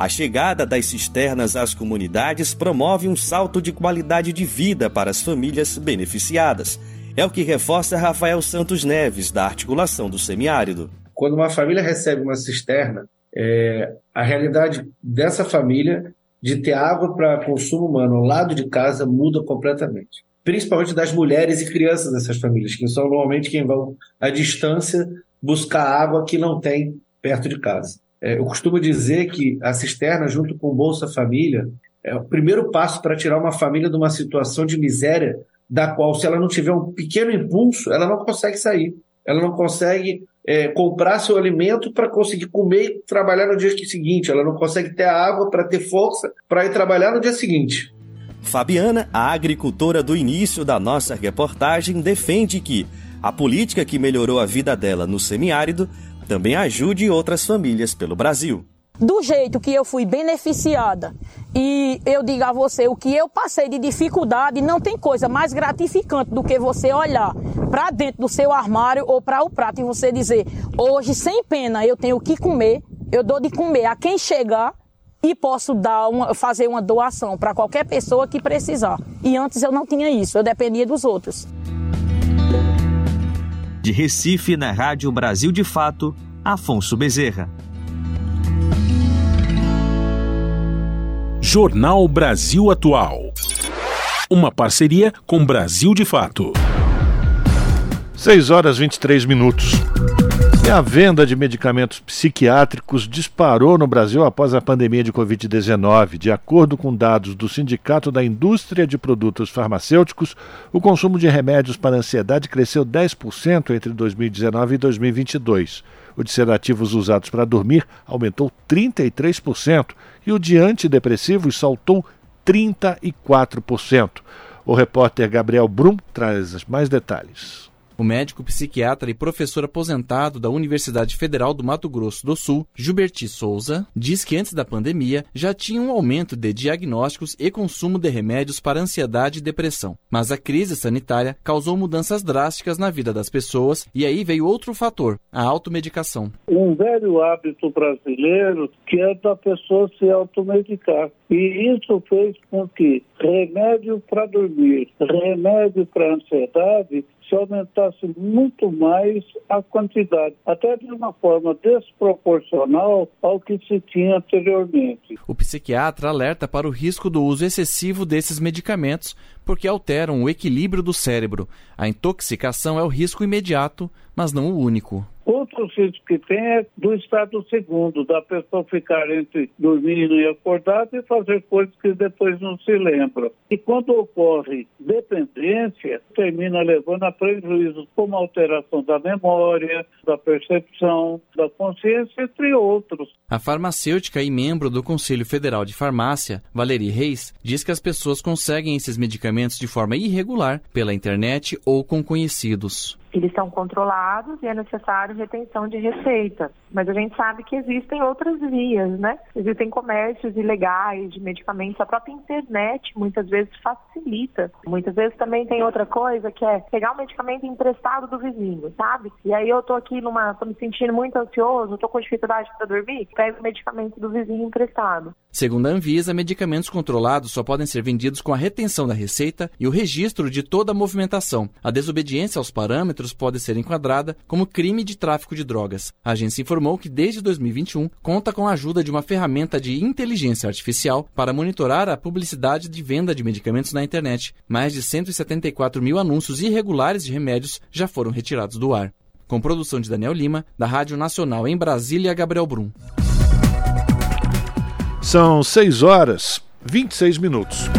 A chegada das cisternas às comunidades promove um salto de qualidade de vida para as famílias beneficiadas. É o que reforça Rafael Santos Neves, da articulação do semiárido. Quando uma família recebe uma cisterna, é, a realidade dessa família de ter água para consumo humano ao lado de casa muda completamente. Principalmente das mulheres e crianças dessas famílias, que são normalmente quem vão à distância buscar água que não tem perto de casa. É, eu costumo dizer que a cisterna, junto com o Bolsa Família, é o primeiro passo para tirar uma família de uma situação de miséria, da qual, se ela não tiver um pequeno impulso, ela não consegue sair. Ela não consegue é, comprar seu alimento para conseguir comer e trabalhar no dia seguinte. Ela não consegue ter água para ter força para ir trabalhar no dia seguinte. Fabiana, a agricultora do início da nossa reportagem, defende que a política que melhorou a vida dela no semiárido também ajude outras famílias pelo Brasil. Do jeito que eu fui beneficiada e eu digo a você o que eu passei de dificuldade, não tem coisa mais gratificante do que você olhar para dentro do seu armário ou para o prato e você dizer: hoje, sem pena, eu tenho o que comer, eu dou de comer a quem chegar e posso dar uma, fazer uma doação para qualquer pessoa que precisar. E antes eu não tinha isso, eu dependia dos outros. De Recife, na Rádio Brasil de Fato, Afonso Bezerra. Jornal Brasil Atual. Uma parceria com Brasil de Fato. 6 horas 23 minutos. E a venda de medicamentos psiquiátricos disparou no Brasil após a pandemia de Covid-19. De acordo com dados do Sindicato da Indústria de Produtos Farmacêuticos, o consumo de remédios para ansiedade cresceu 10% entre 2019 e 2022. O de sedativos usados para dormir aumentou 33% e o de antidepressivos saltou 34%. O repórter Gabriel Brum traz mais detalhes. O médico psiquiatra e professor aposentado da Universidade Federal do Mato Grosso do Sul, Gilberti Souza, diz que antes da pandemia já tinha um aumento de diagnósticos e consumo de remédios para ansiedade e depressão. Mas a crise sanitária causou mudanças drásticas na vida das pessoas e aí veio outro fator, a automedicação. Um velho hábito brasileiro que é da pessoa se automedicar. E isso fez com que remédio para dormir, remédio para ansiedade se aumentasse muito mais a quantidade, até de uma forma desproporcional ao que se tinha anteriormente. O psiquiatra alerta para o risco do uso excessivo desses medicamentos porque alteram o equilíbrio do cérebro. A intoxicação é o risco imediato, mas não o único. Outro risco que tem é do estado segundo, da pessoa ficar entre dormindo e acordado e fazer coisas que depois não se lembra. E quando ocorre dependência, termina levando a prejuízos como alteração da memória, da percepção, da consciência, entre outros. A farmacêutica e membro do Conselho Federal de Farmácia, Valerie Reis, diz que as pessoas conseguem esses medicamentos de forma irregular pela internet ou com conhecidos eles são controlados e é necessário retenção de receita. Mas a gente sabe que existem outras vias, né? Existem comércios ilegais de medicamentos. A própria internet muitas vezes facilita. Muitas vezes também tem outra coisa que é pegar um medicamento emprestado do vizinho, sabe? E aí eu tô aqui numa, tô me sentindo muito ansioso, tô com dificuldade para dormir, pego o medicamento do vizinho emprestado. Segundo a Anvisa, medicamentos controlados só podem ser vendidos com a retenção da receita e o registro de toda a movimentação. A desobediência aos parâmetros pode ser enquadrada como crime de tráfico de drogas. A agência informou informou que desde 2021 conta com a ajuda de uma ferramenta de inteligência artificial para monitorar a publicidade de venda de medicamentos na internet. Mais de 174 mil anúncios irregulares de remédios já foram retirados do ar. Com produção de Daniel Lima, da Rádio Nacional em Brasília, Gabriel Brum. São 6 horas 26 minutos.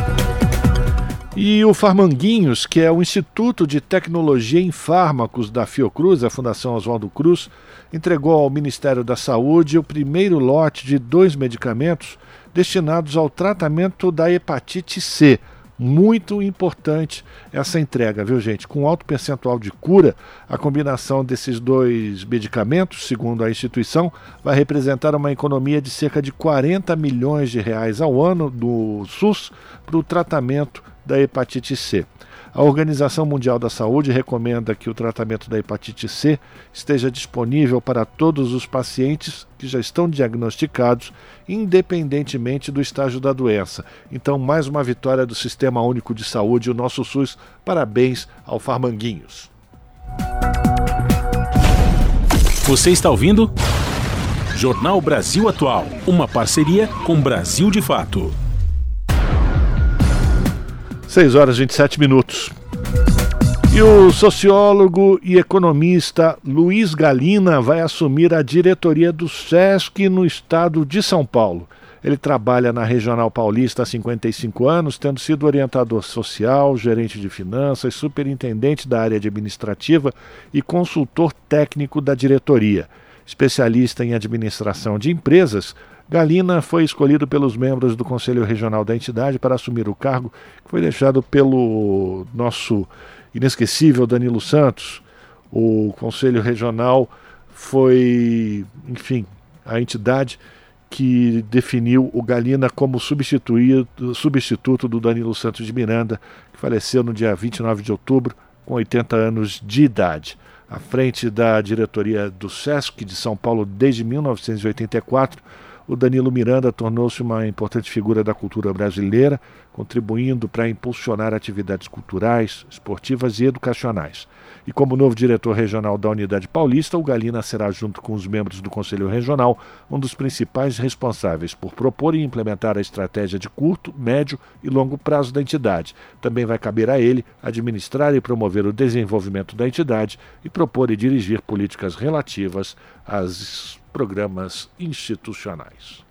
E o Farmanguinhos, que é o Instituto de Tecnologia em Fármacos da Fiocruz, a Fundação Oswaldo Cruz, entregou ao Ministério da Saúde o primeiro lote de dois medicamentos destinados ao tratamento da hepatite C. Muito importante essa entrega, viu, gente? Com alto percentual de cura, a combinação desses dois medicamentos, segundo a instituição, vai representar uma economia de cerca de 40 milhões de reais ao ano do SUS para o tratamento da hepatite C. A Organização Mundial da Saúde recomenda que o tratamento da hepatite C esteja disponível para todos os pacientes que já estão diagnosticados, independentemente do estágio da doença. Então, mais uma vitória do Sistema Único de Saúde, o nosso SUS. Parabéns ao Farmanguinhos. Você está ouvindo? Jornal Brasil Atual, uma parceria com Brasil de Fato. 6 horas e 27 minutos. E o sociólogo e economista Luiz Galina vai assumir a diretoria do SESC no estado de São Paulo. Ele trabalha na Regional Paulista há 55 anos, tendo sido orientador social, gerente de finanças, superintendente da área administrativa e consultor técnico da diretoria. Especialista em administração de empresas, Galina foi escolhido pelos membros do Conselho Regional da entidade para assumir o cargo que foi deixado pelo nosso inesquecível Danilo Santos. O Conselho Regional foi, enfim, a entidade que definiu o Galina como substituto do Danilo Santos de Miranda, que faleceu no dia 29 de outubro, com 80 anos de idade. À frente da diretoria do SESC de São Paulo desde 1984, o Danilo Miranda tornou-se uma importante figura da cultura brasileira, contribuindo para impulsionar atividades culturais, esportivas e educacionais. E como novo diretor regional da Unidade Paulista, o Galina será, junto com os membros do Conselho Regional, um dos principais responsáveis por propor e implementar a estratégia de curto, médio e longo prazo da entidade. Também vai caber a ele administrar e promover o desenvolvimento da entidade e propor e dirigir políticas relativas aos programas institucionais.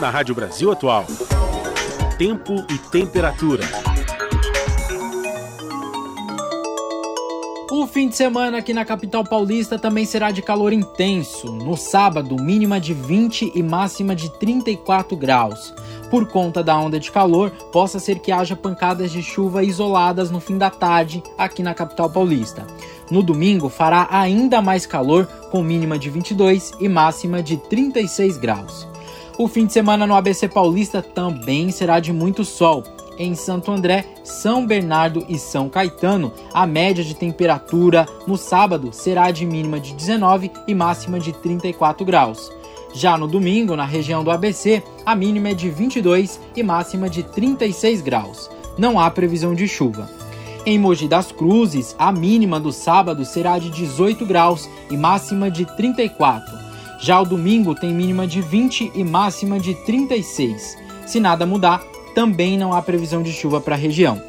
Na Rádio Brasil Atual, tempo e temperatura. O fim de semana aqui na capital paulista também será de calor intenso. No sábado, mínima de 20 e máxima de 34 graus. Por conta da onda de calor, possa ser que haja pancadas de chuva isoladas no fim da tarde aqui na capital paulista. No domingo, fará ainda mais calor, com mínima de 22 e máxima de 36 graus. O fim de semana no ABC Paulista também será de muito sol em Santo André, São Bernardo e São Caetano, a média de temperatura no sábado será de mínima de 19 e máxima de 34 graus. Já no domingo, na região do ABC, a mínima é de 22 e máxima de 36 graus. Não há previsão de chuva. Em Mogi das Cruzes, a mínima do sábado será de 18 graus e máxima de 34. Já o domingo tem mínima de 20 e máxima de 36. Se nada mudar, também não há previsão de chuva para a região.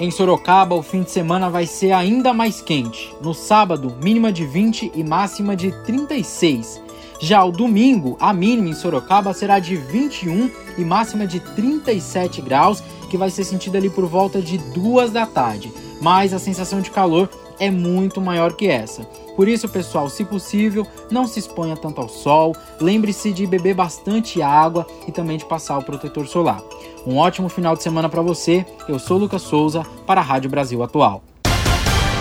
Em Sorocaba, o fim de semana vai ser ainda mais quente. No sábado, mínima de 20 e máxima de 36. Já o domingo, a mínima em Sorocaba será de 21 e máxima de 37 graus, que vai ser sentida ali por volta de 2 da tarde. Mas a sensação de calor é muito maior que essa. Por isso, pessoal, se possível, não se exponha tanto ao sol, lembre-se de beber bastante água e também de passar o protetor solar. Um ótimo final de semana para você. Eu sou Lucas Souza para a Rádio Brasil Atual.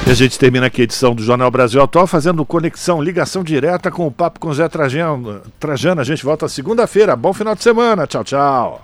E a gente termina aqui a edição do Jornal Brasil Atual fazendo conexão, ligação direta com o papo com Zé Trajano. Trajano, a gente volta segunda-feira. Bom final de semana. Tchau, tchau.